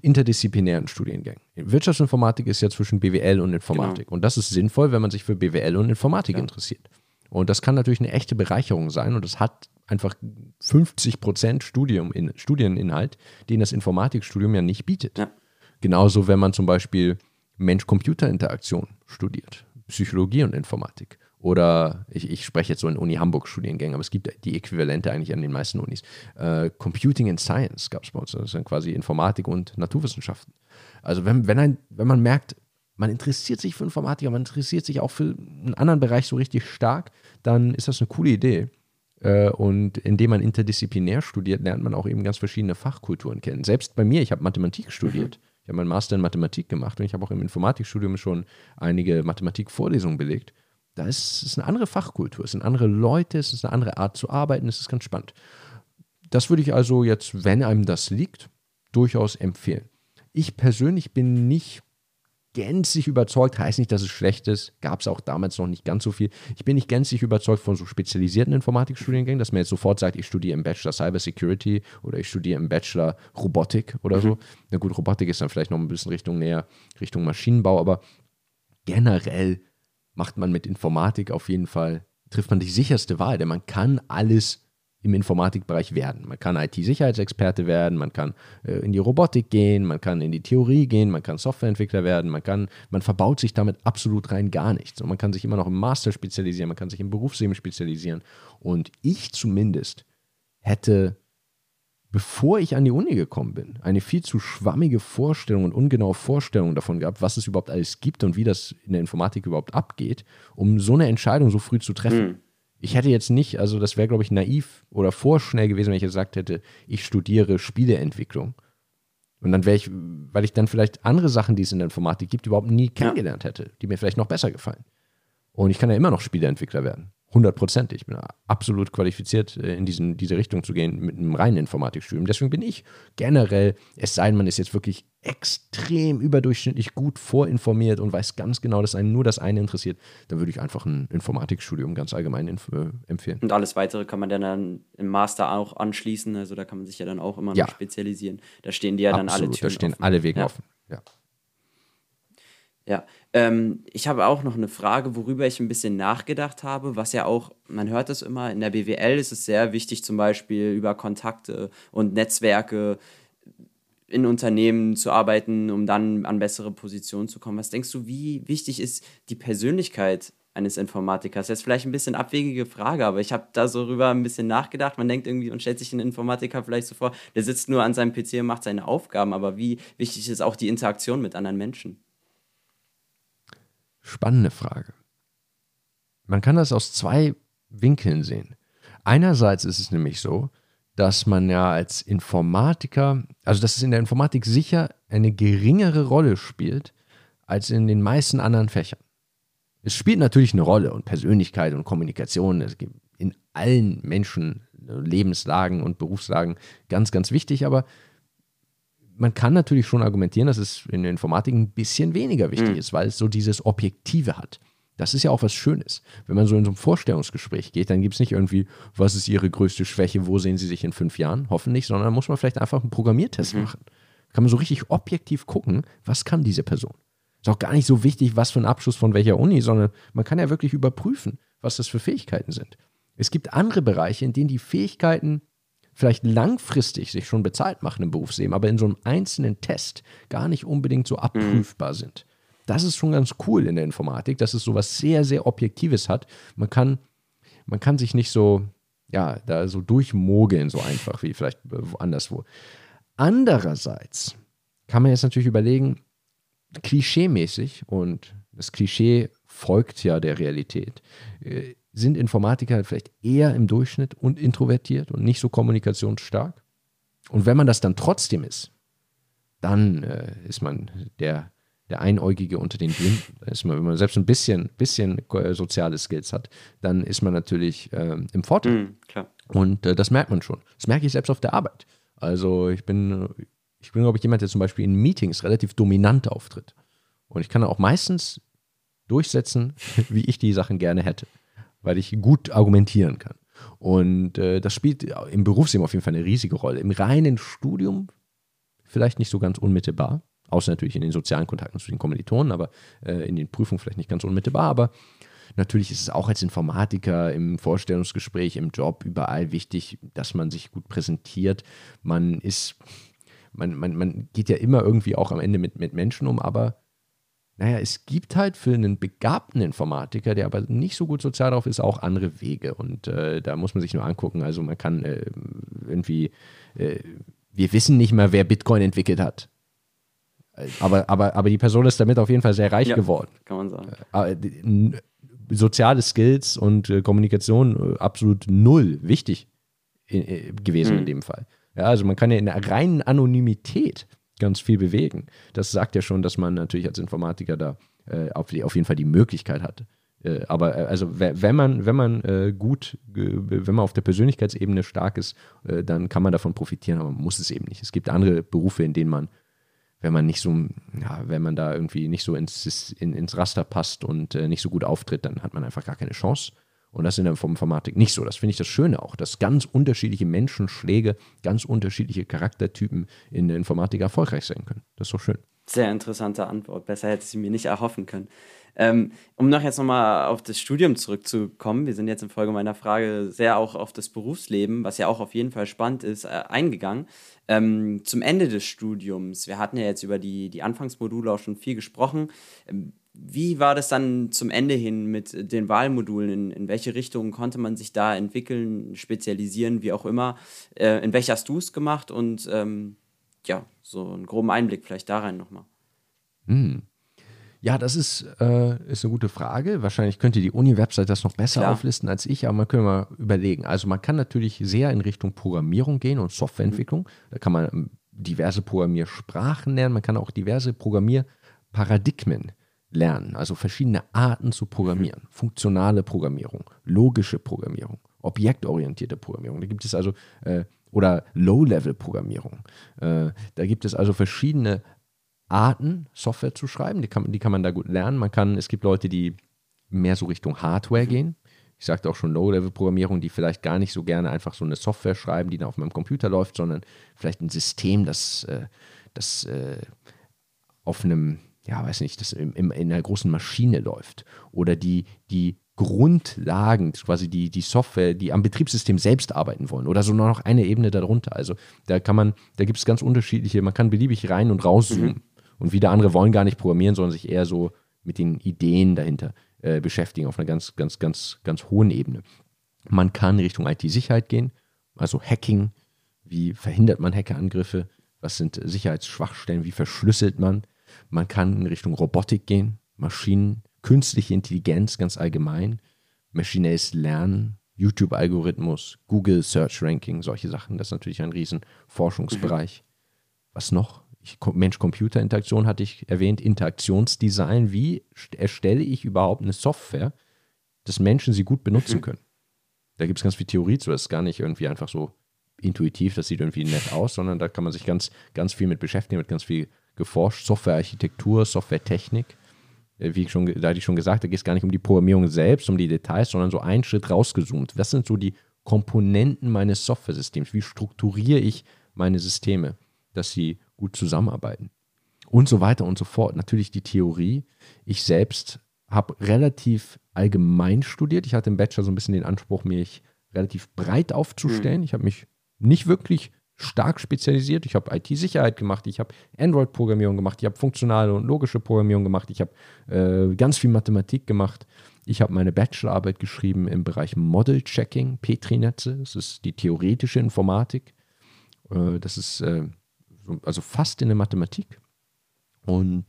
interdisziplinären Studiengängen. Wirtschaftsinformatik ist ja zwischen BWL und Informatik. Genau. Und das ist sinnvoll, wenn man sich für BWL und Informatik ja. interessiert. Und das kann natürlich eine echte Bereicherung sein. Und das hat einfach 50 Prozent Studium in, Studieninhalt, den das Informatikstudium ja nicht bietet. Ja. Genauso, wenn man zum Beispiel Mensch-Computer-Interaktion studiert, Psychologie und Informatik. Oder ich, ich spreche jetzt so in Uni Hamburg Studiengängen, aber es gibt die Äquivalente eigentlich an den meisten Unis. Äh, Computing and Science gab es bei uns. Das sind quasi Informatik und Naturwissenschaften. Also wenn, wenn, ein, wenn man merkt, man interessiert sich für Informatik, man interessiert sich auch für einen anderen Bereich so richtig stark, dann ist das eine coole Idee. Äh, und indem man interdisziplinär studiert, lernt man auch eben ganz verschiedene Fachkulturen kennen. Selbst bei mir, ich habe Mathematik studiert. Mhm. Ich habe meinen Master in Mathematik gemacht und ich habe auch im Informatikstudium schon einige Mathematikvorlesungen belegt. Da ist es eine andere Fachkultur, es sind andere Leute, es ist eine andere Art zu arbeiten, es ist ganz spannend. Das würde ich also jetzt, wenn einem das liegt, durchaus empfehlen. Ich persönlich bin nicht gänzlich überzeugt, heißt nicht, dass es schlecht ist, gab es auch damals noch nicht ganz so viel. Ich bin nicht gänzlich überzeugt von so spezialisierten Informatikstudiengängen, dass man jetzt sofort sagt, ich studiere im Bachelor Cyber Security oder ich studiere im Bachelor Robotik oder mhm. so. Na gut, Robotik ist dann vielleicht noch ein bisschen Richtung näher, Richtung Maschinenbau, aber generell macht man mit Informatik auf jeden Fall, trifft man die sicherste Wahl, denn man kann alles im Informatikbereich werden. Man kann IT-Sicherheitsexperte werden, man kann äh, in die Robotik gehen, man kann in die Theorie gehen, man kann Softwareentwickler werden, man kann, man verbaut sich damit absolut rein gar nichts. Und man kann sich immer noch im Master spezialisieren, man kann sich im Berufsleben spezialisieren. Und ich zumindest hätte bevor ich an die Uni gekommen bin, eine viel zu schwammige Vorstellung und ungenaue Vorstellung davon gehabt, was es überhaupt alles gibt und wie das in der Informatik überhaupt abgeht, um so eine Entscheidung so früh zu treffen. Mhm. Ich hätte jetzt nicht, also das wäre, glaube ich, naiv oder vorschnell gewesen, wenn ich gesagt hätte, ich studiere Spieleentwicklung. Und dann wäre ich, weil ich dann vielleicht andere Sachen, die es in der Informatik gibt, überhaupt nie kennengelernt hätte, die mir vielleicht noch besser gefallen. Und ich kann ja immer noch Spieleentwickler werden hundertprozentig. Ich bin absolut qualifiziert, äh, in diesen, diese Richtung zu gehen mit einem reinen Informatikstudium. Deswegen bin ich generell, es sei denn, man ist jetzt wirklich extrem überdurchschnittlich gut vorinformiert und weiß ganz genau, dass einen nur das eine interessiert, dann würde ich einfach ein Informatikstudium ganz allgemein äh, empfehlen. Und alles weitere kann man dann im Master auch anschließen. Also da kann man sich ja dann auch immer noch ja. spezialisieren. Da stehen die ja absolut, dann alle Türen Da stehen offen. alle Wege ja. offen. Ja. Ja, ähm, ich habe auch noch eine Frage, worüber ich ein bisschen nachgedacht habe, was ja auch, man hört das immer, in der BWL ist es sehr wichtig, zum Beispiel über Kontakte und Netzwerke in Unternehmen zu arbeiten, um dann an bessere Positionen zu kommen. Was denkst du, wie wichtig ist die Persönlichkeit eines Informatikers? Jetzt vielleicht ein bisschen abwegige Frage, aber ich habe da so rüber ein bisschen nachgedacht. Man denkt irgendwie und stellt sich einen Informatiker vielleicht so vor, der sitzt nur an seinem PC und macht seine Aufgaben, aber wie wichtig ist auch die Interaktion mit anderen Menschen? Spannende Frage. Man kann das aus zwei Winkeln sehen. Einerseits ist es nämlich so, dass man ja als Informatiker, also dass es in der Informatik sicher eine geringere Rolle spielt als in den meisten anderen Fächern. Es spielt natürlich eine Rolle und Persönlichkeit und Kommunikation es gibt in allen Menschen, Lebenslagen und Berufslagen ganz, ganz wichtig, aber man kann natürlich schon argumentieren, dass es in der Informatik ein bisschen weniger wichtig mhm. ist, weil es so dieses Objektive hat. Das ist ja auch was Schönes. Wenn man so in so ein Vorstellungsgespräch geht, dann gibt es nicht irgendwie, was ist Ihre größte Schwäche, wo sehen Sie sich in fünf Jahren? Hoffentlich, sondern muss man vielleicht einfach einen Programmiertest mhm. machen. Kann man so richtig objektiv gucken, was kann diese Person? Ist auch gar nicht so wichtig, was für ein Abschluss von welcher Uni, sondern man kann ja wirklich überprüfen, was das für Fähigkeiten sind. Es gibt andere Bereiche, in denen die Fähigkeiten vielleicht langfristig sich schon bezahlt machen im Berufsleben, aber in so einem einzelnen Test gar nicht unbedingt so abprüfbar mhm. sind. Das ist schon ganz cool in der Informatik, dass es so was sehr, sehr Objektives hat. Man kann, man kann sich nicht so, ja, da so durchmogeln, so einfach wie vielleicht anderswo. Andererseits kann man jetzt natürlich überlegen, klischeemäßig, und das Klischee folgt ja der Realität, äh, sind Informatiker vielleicht eher im Durchschnitt und introvertiert und nicht so kommunikationsstark. Und wenn man das dann trotzdem ist, dann äh, ist man der der Einäugige unter den Blinden. ist man, wenn man selbst ein bisschen, bisschen äh, soziale Skills hat, dann ist man natürlich ähm, im Vorteil. Mm, Und äh, das merkt man schon. Das merke ich selbst auf der Arbeit. Also ich bin, ich bin, glaube ich, jemand, der zum Beispiel in Meetings relativ dominant auftritt. Und ich kann auch meistens durchsetzen, wie ich die Sachen gerne hätte, weil ich gut argumentieren kann. Und äh, das spielt im Berufsleben auf jeden Fall eine riesige Rolle. Im reinen Studium vielleicht nicht so ganz unmittelbar, Außer natürlich in den sozialen Kontakten zu den Kommilitonen, aber äh, in den Prüfungen vielleicht nicht ganz unmittelbar. Aber natürlich ist es auch als Informatiker im Vorstellungsgespräch, im Job überall wichtig, dass man sich gut präsentiert. Man ist, man, man, man geht ja immer irgendwie auch am Ende mit, mit Menschen um, aber naja, es gibt halt für einen begabten Informatiker, der aber nicht so gut sozial drauf ist, auch andere Wege. Und äh, da muss man sich nur angucken. Also man kann äh, irgendwie, äh, wir wissen nicht mal, wer Bitcoin entwickelt hat. Aber, aber, aber die Person ist damit auf jeden Fall sehr reich ja, geworden. Kann man sagen. Äh, soziale Skills und äh, Kommunikation äh, absolut null wichtig gewesen mhm. in dem Fall. Ja, also man kann ja in der reinen Anonymität ganz viel bewegen. Das sagt ja schon, dass man natürlich als Informatiker da äh, auf, auf, jeden Fall die Möglichkeit hat. Äh, aber äh, also wenn man, wenn man gut, wenn man auf der Persönlichkeitsebene stark ist, dann kann man davon profitieren, aber man muss es eben nicht. Es gibt andere Berufe, in denen man wenn man nicht so, ja, wenn man da irgendwie nicht so ins, in, ins Raster passt und äh, nicht so gut auftritt, dann hat man einfach gar keine Chance. Und das ist in der Informatik nicht so. Das finde ich das Schöne auch, dass ganz unterschiedliche Menschenschläge, ganz unterschiedliche Charaktertypen in der Informatik erfolgreich sein können. Das ist so schön. Sehr interessante Antwort. Besser hätte ich sie mir nicht erhoffen können. Ähm, um noch jetzt nochmal auf das Studium zurückzukommen, wir sind jetzt in Folge meiner Frage sehr auch auf das Berufsleben, was ja auch auf jeden Fall spannend ist, äh, eingegangen. Ähm, zum Ende des Studiums, wir hatten ja jetzt über die, die Anfangsmodule auch schon viel gesprochen. Ähm, wie war das dann zum Ende hin mit den Wahlmodulen? In, in welche Richtung konnte man sich da entwickeln, spezialisieren, wie auch immer? Äh, in welche hast du es gemacht? Und ähm, ja, so einen groben Einblick vielleicht da rein nochmal. Hm. Ja, das ist, äh, ist eine gute Frage. Wahrscheinlich könnte die Uni-Website das noch besser Klar. auflisten als ich, aber man könnte mal überlegen. Also man kann natürlich sehr in Richtung Programmierung gehen und Softwareentwicklung. Mhm. Da kann man ähm, diverse Programmiersprachen lernen, man kann auch diverse Programmierparadigmen lernen, also verschiedene Arten zu programmieren. Mhm. Funktionale Programmierung, logische Programmierung, objektorientierte Programmierung. Da gibt es also, äh, oder Low-Level-Programmierung. Äh, da gibt es also verschiedene Arten, Software zu schreiben. Die kann, die kann man da gut lernen. Man kann, es gibt Leute, die mehr so Richtung Hardware gehen. Ich sagte auch schon Low-Level-Programmierung, die vielleicht gar nicht so gerne einfach so eine Software schreiben, die dann auf meinem Computer läuft, sondern vielleicht ein System, das, äh, das äh, auf einem, ja, weiß nicht, das in, in einer großen Maschine läuft. Oder die, die Grundlagen, quasi die, die Software, die am Betriebssystem selbst arbeiten wollen oder so noch eine Ebene darunter. Also da kann man, da gibt es ganz unterschiedliche, man kann beliebig rein und rauszoomen. Mhm. Und wieder andere wollen gar nicht programmieren, sondern sich eher so mit den Ideen dahinter äh, beschäftigen auf einer ganz, ganz, ganz, ganz hohen Ebene. Man kann Richtung IT-Sicherheit gehen, also Hacking. Wie verhindert man Hackerangriffe? Was sind Sicherheitsschwachstellen? Wie verschlüsselt man? Man kann in Richtung Robotik gehen, Maschinen, künstliche Intelligenz ganz allgemein, maschinelles Lernen, YouTube-Algorithmus, Google Search Ranking, solche Sachen. Das ist natürlich ein riesen Forschungsbereich. Mhm. Was noch? Mensch-Computer-Interaktion hatte ich erwähnt, Interaktionsdesign. Wie erstelle ich überhaupt eine Software, dass Menschen sie gut benutzen mhm. können? Da gibt es ganz viel Theorie zu. Das ist gar nicht irgendwie einfach so intuitiv, das sieht irgendwie nett aus, sondern da kann man sich ganz, ganz viel mit beschäftigen, mit ganz viel geforscht. Softwarearchitektur, Softwaretechnik. Äh, wie ich schon, da hatte ich schon gesagt, da geht es gar nicht um die Programmierung selbst, um die Details, sondern so einen Schritt rausgezoomt. Was sind so die Komponenten meines Software-Systems? Wie strukturiere ich meine Systeme, dass sie gut zusammenarbeiten? Und so weiter und so fort. Natürlich die Theorie. Ich selbst habe relativ allgemein studiert. Ich hatte im Bachelor so ein bisschen den Anspruch, mich relativ breit aufzustellen. Mhm. Ich habe mich nicht wirklich stark spezialisiert. Ich habe IT-Sicherheit gemacht, ich habe Android-Programmierung gemacht, ich habe funktionale und logische Programmierung gemacht, ich habe äh, ganz viel Mathematik gemacht. Ich habe meine Bachelorarbeit geschrieben im Bereich Model-Checking, Petri-Netze. Das ist die theoretische Informatik. Äh, das ist äh, also fast in der Mathematik. Und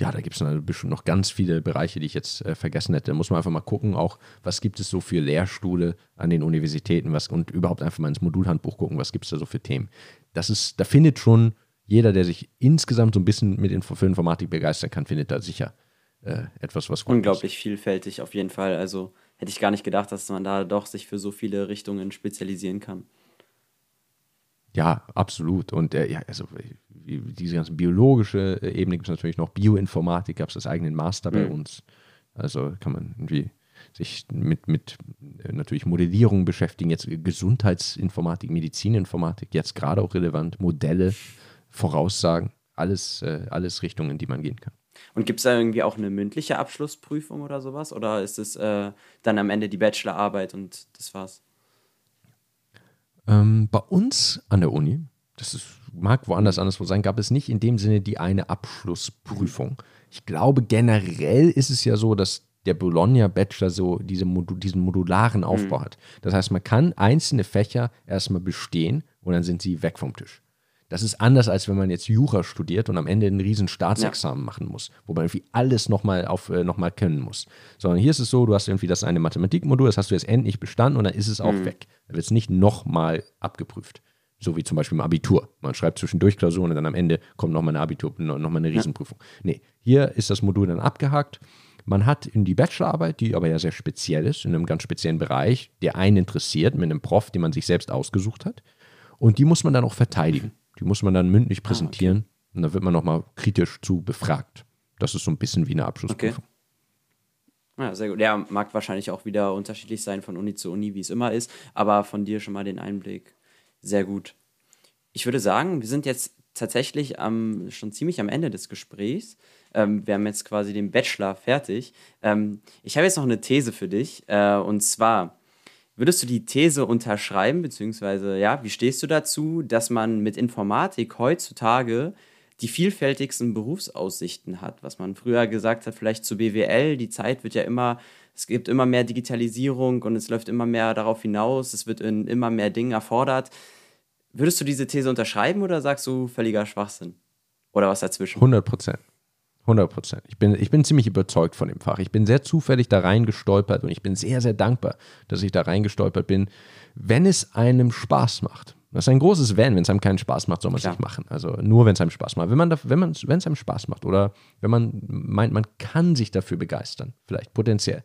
ja, da gibt es bestimmt noch ganz viele Bereiche, die ich jetzt äh, vergessen hätte. Da muss man einfach mal gucken, auch was gibt es so für Lehrstühle an den Universitäten was, und überhaupt einfach mal ins Modulhandbuch gucken, was gibt es da so für Themen. Das ist, da findet schon jeder, der sich insgesamt so ein bisschen mit Info für Informatik begeistern kann, findet da sicher äh, etwas, was gut Unglaublich ist. vielfältig auf jeden Fall. Also hätte ich gar nicht gedacht, dass man da doch sich für so viele Richtungen spezialisieren kann. Ja, absolut. Und äh, ja, also diese ganze biologische äh, Ebene gibt es natürlich noch. Bioinformatik gab es das eigenen Master mhm. bei uns. Also kann man irgendwie sich mit, mit äh, natürlich Modellierung beschäftigen, jetzt Gesundheitsinformatik, Medizininformatik, jetzt gerade auch relevant, Modelle, Voraussagen, alles, äh, alles Richtungen, in die man gehen kann. Und gibt es da irgendwie auch eine mündliche Abschlussprüfung oder sowas? Oder ist es äh, dann am Ende die Bachelorarbeit und das war's? Ähm, bei uns an der Uni, das ist, mag woanders anderswo sein, gab es nicht in dem Sinne die eine Abschlussprüfung. Ich glaube, generell ist es ja so, dass der Bologna-Bachelor so diese Modu diesen modularen Aufbau mhm. hat. Das heißt, man kann einzelne Fächer erstmal bestehen und dann sind sie weg vom Tisch. Das ist anders, als wenn man jetzt Jura studiert und am Ende ein riesen Staatsexamen ja. machen muss, wo man irgendwie alles nochmal äh, noch können muss. Sondern hier ist es so, du hast irgendwie das eine Mathematikmodul, das hast du jetzt endlich bestanden und dann ist es auch mhm. weg. Da wird es nicht nochmal abgeprüft. So wie zum Beispiel im Abitur. Man schreibt zwischendurch Klausuren und dann am Ende kommt nochmal eine Abitur, nochmal eine Riesenprüfung. Ja. Nee, hier ist das Modul dann abgehakt. Man hat in die Bachelorarbeit, die aber ja sehr speziell ist, in einem ganz speziellen Bereich, der einen interessiert, mit einem Prof, den man sich selbst ausgesucht hat. Und die muss man dann auch verteidigen. Die muss man dann mündlich präsentieren ah, okay. und da wird man nochmal kritisch zu befragt. Das ist so ein bisschen wie eine Abschlussprüfung. Okay. Ja, sehr gut. Ja, mag wahrscheinlich auch wieder unterschiedlich sein von Uni zu Uni, wie es immer ist, aber von dir schon mal den Einblick. Sehr gut. Ich würde sagen, wir sind jetzt tatsächlich am, schon ziemlich am Ende des Gesprächs. Ähm, wir haben jetzt quasi den Bachelor fertig. Ähm, ich habe jetzt noch eine These für dich. Äh, und zwar, Würdest du die These unterschreiben, beziehungsweise ja, wie stehst du dazu, dass man mit Informatik heutzutage die vielfältigsten Berufsaussichten hat? Was man früher gesagt hat, vielleicht zu BWL, die Zeit wird ja immer, es gibt immer mehr Digitalisierung und es läuft immer mehr darauf hinaus, es wird in immer mehr Dingen erfordert. Würdest du diese These unterschreiben oder sagst du völliger Schwachsinn? Oder was dazwischen? 100 Prozent. 100 Prozent. Ich bin, ich bin ziemlich überzeugt von dem Fach. Ich bin sehr zufällig da reingestolpert und ich bin sehr, sehr dankbar, dass ich da reingestolpert bin, wenn es einem Spaß macht. Das ist ein großes Wenn. Wenn es einem keinen Spaß macht, soll man es nicht machen. Also nur, wenn es einem Spaß macht. Wenn man, wenn man, wenn es einem Spaß macht oder wenn man meint, man kann sich dafür begeistern, vielleicht potenziell,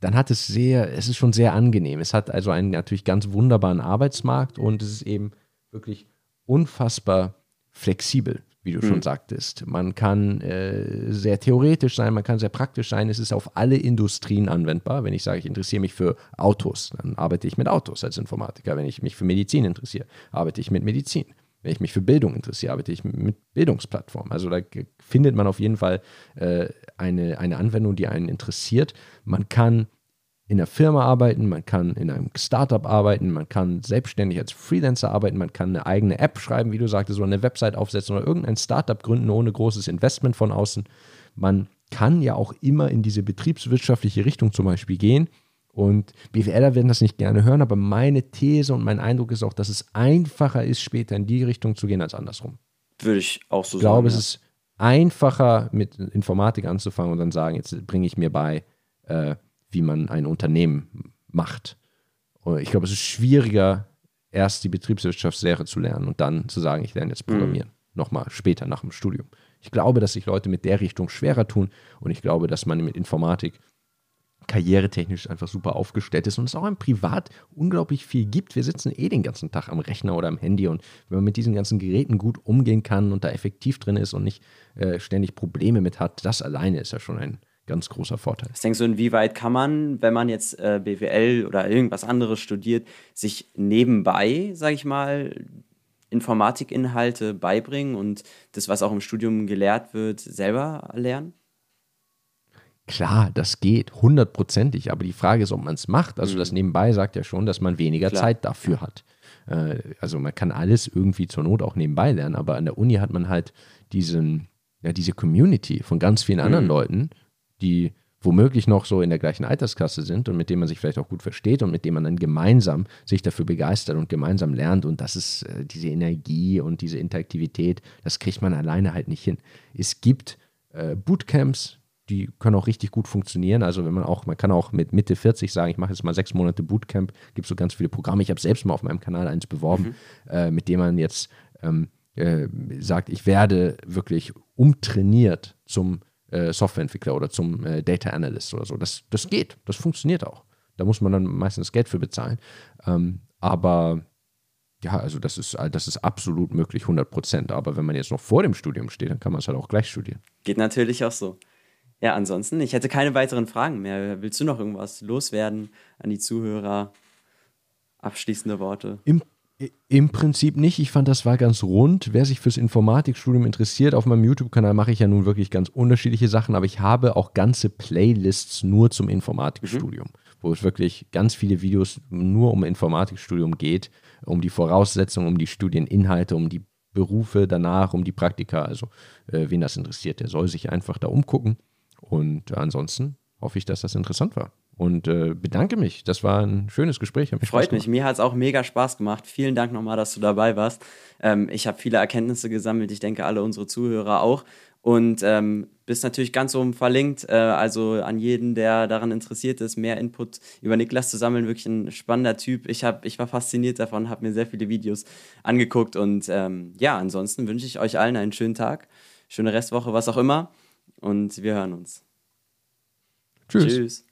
dann hat es sehr, es ist schon sehr angenehm. Es hat also einen natürlich ganz wunderbaren Arbeitsmarkt und es ist eben wirklich unfassbar flexibel wie du mhm. schon sagtest. Man kann äh, sehr theoretisch sein, man kann sehr praktisch sein. Es ist auf alle Industrien anwendbar. Wenn ich sage, ich interessiere mich für Autos, dann arbeite ich mit Autos als Informatiker. Wenn ich mich für Medizin interessiere, arbeite ich mit Medizin. Wenn ich mich für Bildung interessiere, arbeite ich mit Bildungsplattformen. Also da findet man auf jeden Fall äh, eine, eine Anwendung, die einen interessiert. Man kann in einer Firma arbeiten, man kann in einem Startup arbeiten, man kann selbstständig als Freelancer arbeiten, man kann eine eigene App schreiben, wie du sagtest, oder eine Website aufsetzen oder irgendein Startup gründen ohne großes Investment von außen. Man kann ja auch immer in diese betriebswirtschaftliche Richtung zum Beispiel gehen. Und BWLer werden das nicht gerne hören, aber meine These und mein Eindruck ist auch, dass es einfacher ist, später in die Richtung zu gehen als andersrum. Würde ich auch so ich glaube, sagen. es ist einfacher, mit Informatik anzufangen und dann sagen, jetzt bringe ich mir bei, äh, wie man ein Unternehmen macht. Ich glaube, es ist schwieriger, erst die Betriebswirtschaftslehre zu lernen und dann zu sagen, ich lerne jetzt Programmieren. Mhm. Nochmal später nach dem Studium. Ich glaube, dass sich Leute mit der Richtung schwerer tun und ich glaube, dass man mit Informatik karrieretechnisch einfach super aufgestellt ist und es auch im Privat unglaublich viel gibt. Wir sitzen eh den ganzen Tag am Rechner oder am Handy und wenn man mit diesen ganzen Geräten gut umgehen kann und da effektiv drin ist und nicht äh, ständig Probleme mit hat, das alleine ist ja schon ein ganz großer Vorteil. Was denkst du, inwieweit kann man, wenn man jetzt äh, BWL oder irgendwas anderes studiert, sich nebenbei, sage ich mal, Informatikinhalte beibringen und das, was auch im Studium gelehrt wird, selber lernen? Klar, das geht, hundertprozentig. Aber die Frage ist, ob man es macht. Also mhm. das nebenbei sagt ja schon, dass man weniger Klar. Zeit dafür hat. Äh, also man kann alles irgendwie zur Not auch nebenbei lernen, aber an der Uni hat man halt diesen, ja, diese Community von ganz vielen anderen mhm. Leuten, die womöglich noch so in der gleichen Altersklasse sind und mit denen man sich vielleicht auch gut versteht und mit denen man dann gemeinsam sich dafür begeistert und gemeinsam lernt. Und das ist äh, diese Energie und diese Interaktivität, das kriegt man alleine halt nicht hin. Es gibt äh, Bootcamps, die können auch richtig gut funktionieren. Also wenn man auch, man kann auch mit Mitte 40 sagen, ich mache jetzt mal sechs Monate Bootcamp, gibt so ganz viele Programme. Ich habe selbst mal auf meinem Kanal eins beworben, mhm. äh, mit dem man jetzt ähm, äh, sagt, ich werde wirklich umtrainiert zum äh, Softwareentwickler oder zum äh, Data Analyst oder so. Das, das geht, das funktioniert auch. Da muss man dann meistens Geld für bezahlen. Ähm, aber ja, also das ist, das ist absolut möglich, 100 Prozent. Aber wenn man jetzt noch vor dem Studium steht, dann kann man es halt auch gleich studieren. Geht natürlich auch so. Ja, ansonsten, ich hätte keine weiteren Fragen mehr. Willst du noch irgendwas loswerden an die Zuhörer? Abschließende Worte? Im, Im Prinzip nicht. Ich fand, das war ganz rund. Wer sich fürs Informatikstudium interessiert, auf meinem YouTube-Kanal mache ich ja nun wirklich ganz unterschiedliche Sachen, aber ich habe auch ganze Playlists nur zum Informatikstudium, mhm. wo es wirklich ganz viele Videos nur um Informatikstudium geht, um die Voraussetzungen, um die Studieninhalte, um die Berufe danach, um die Praktika. Also, äh, wen das interessiert, der soll sich einfach da umgucken. Und ansonsten hoffe ich, dass das interessant war. Und äh, bedanke mich. Das war ein schönes Gespräch. Mich Freut mich. Mir hat es auch mega Spaß gemacht. Vielen Dank nochmal, dass du dabei warst. Ähm, ich habe viele Erkenntnisse gesammelt. Ich denke, alle unsere Zuhörer auch. Und ähm, bist natürlich ganz oben verlinkt. Äh, also an jeden, der daran interessiert ist, mehr Input über Niklas zu sammeln. Wirklich ein spannender Typ. Ich, hab, ich war fasziniert davon, habe mir sehr viele Videos angeguckt. Und ähm, ja, ansonsten wünsche ich euch allen einen schönen Tag, schöne Restwoche, was auch immer und wir hören uns. Tschüss. Tschüss.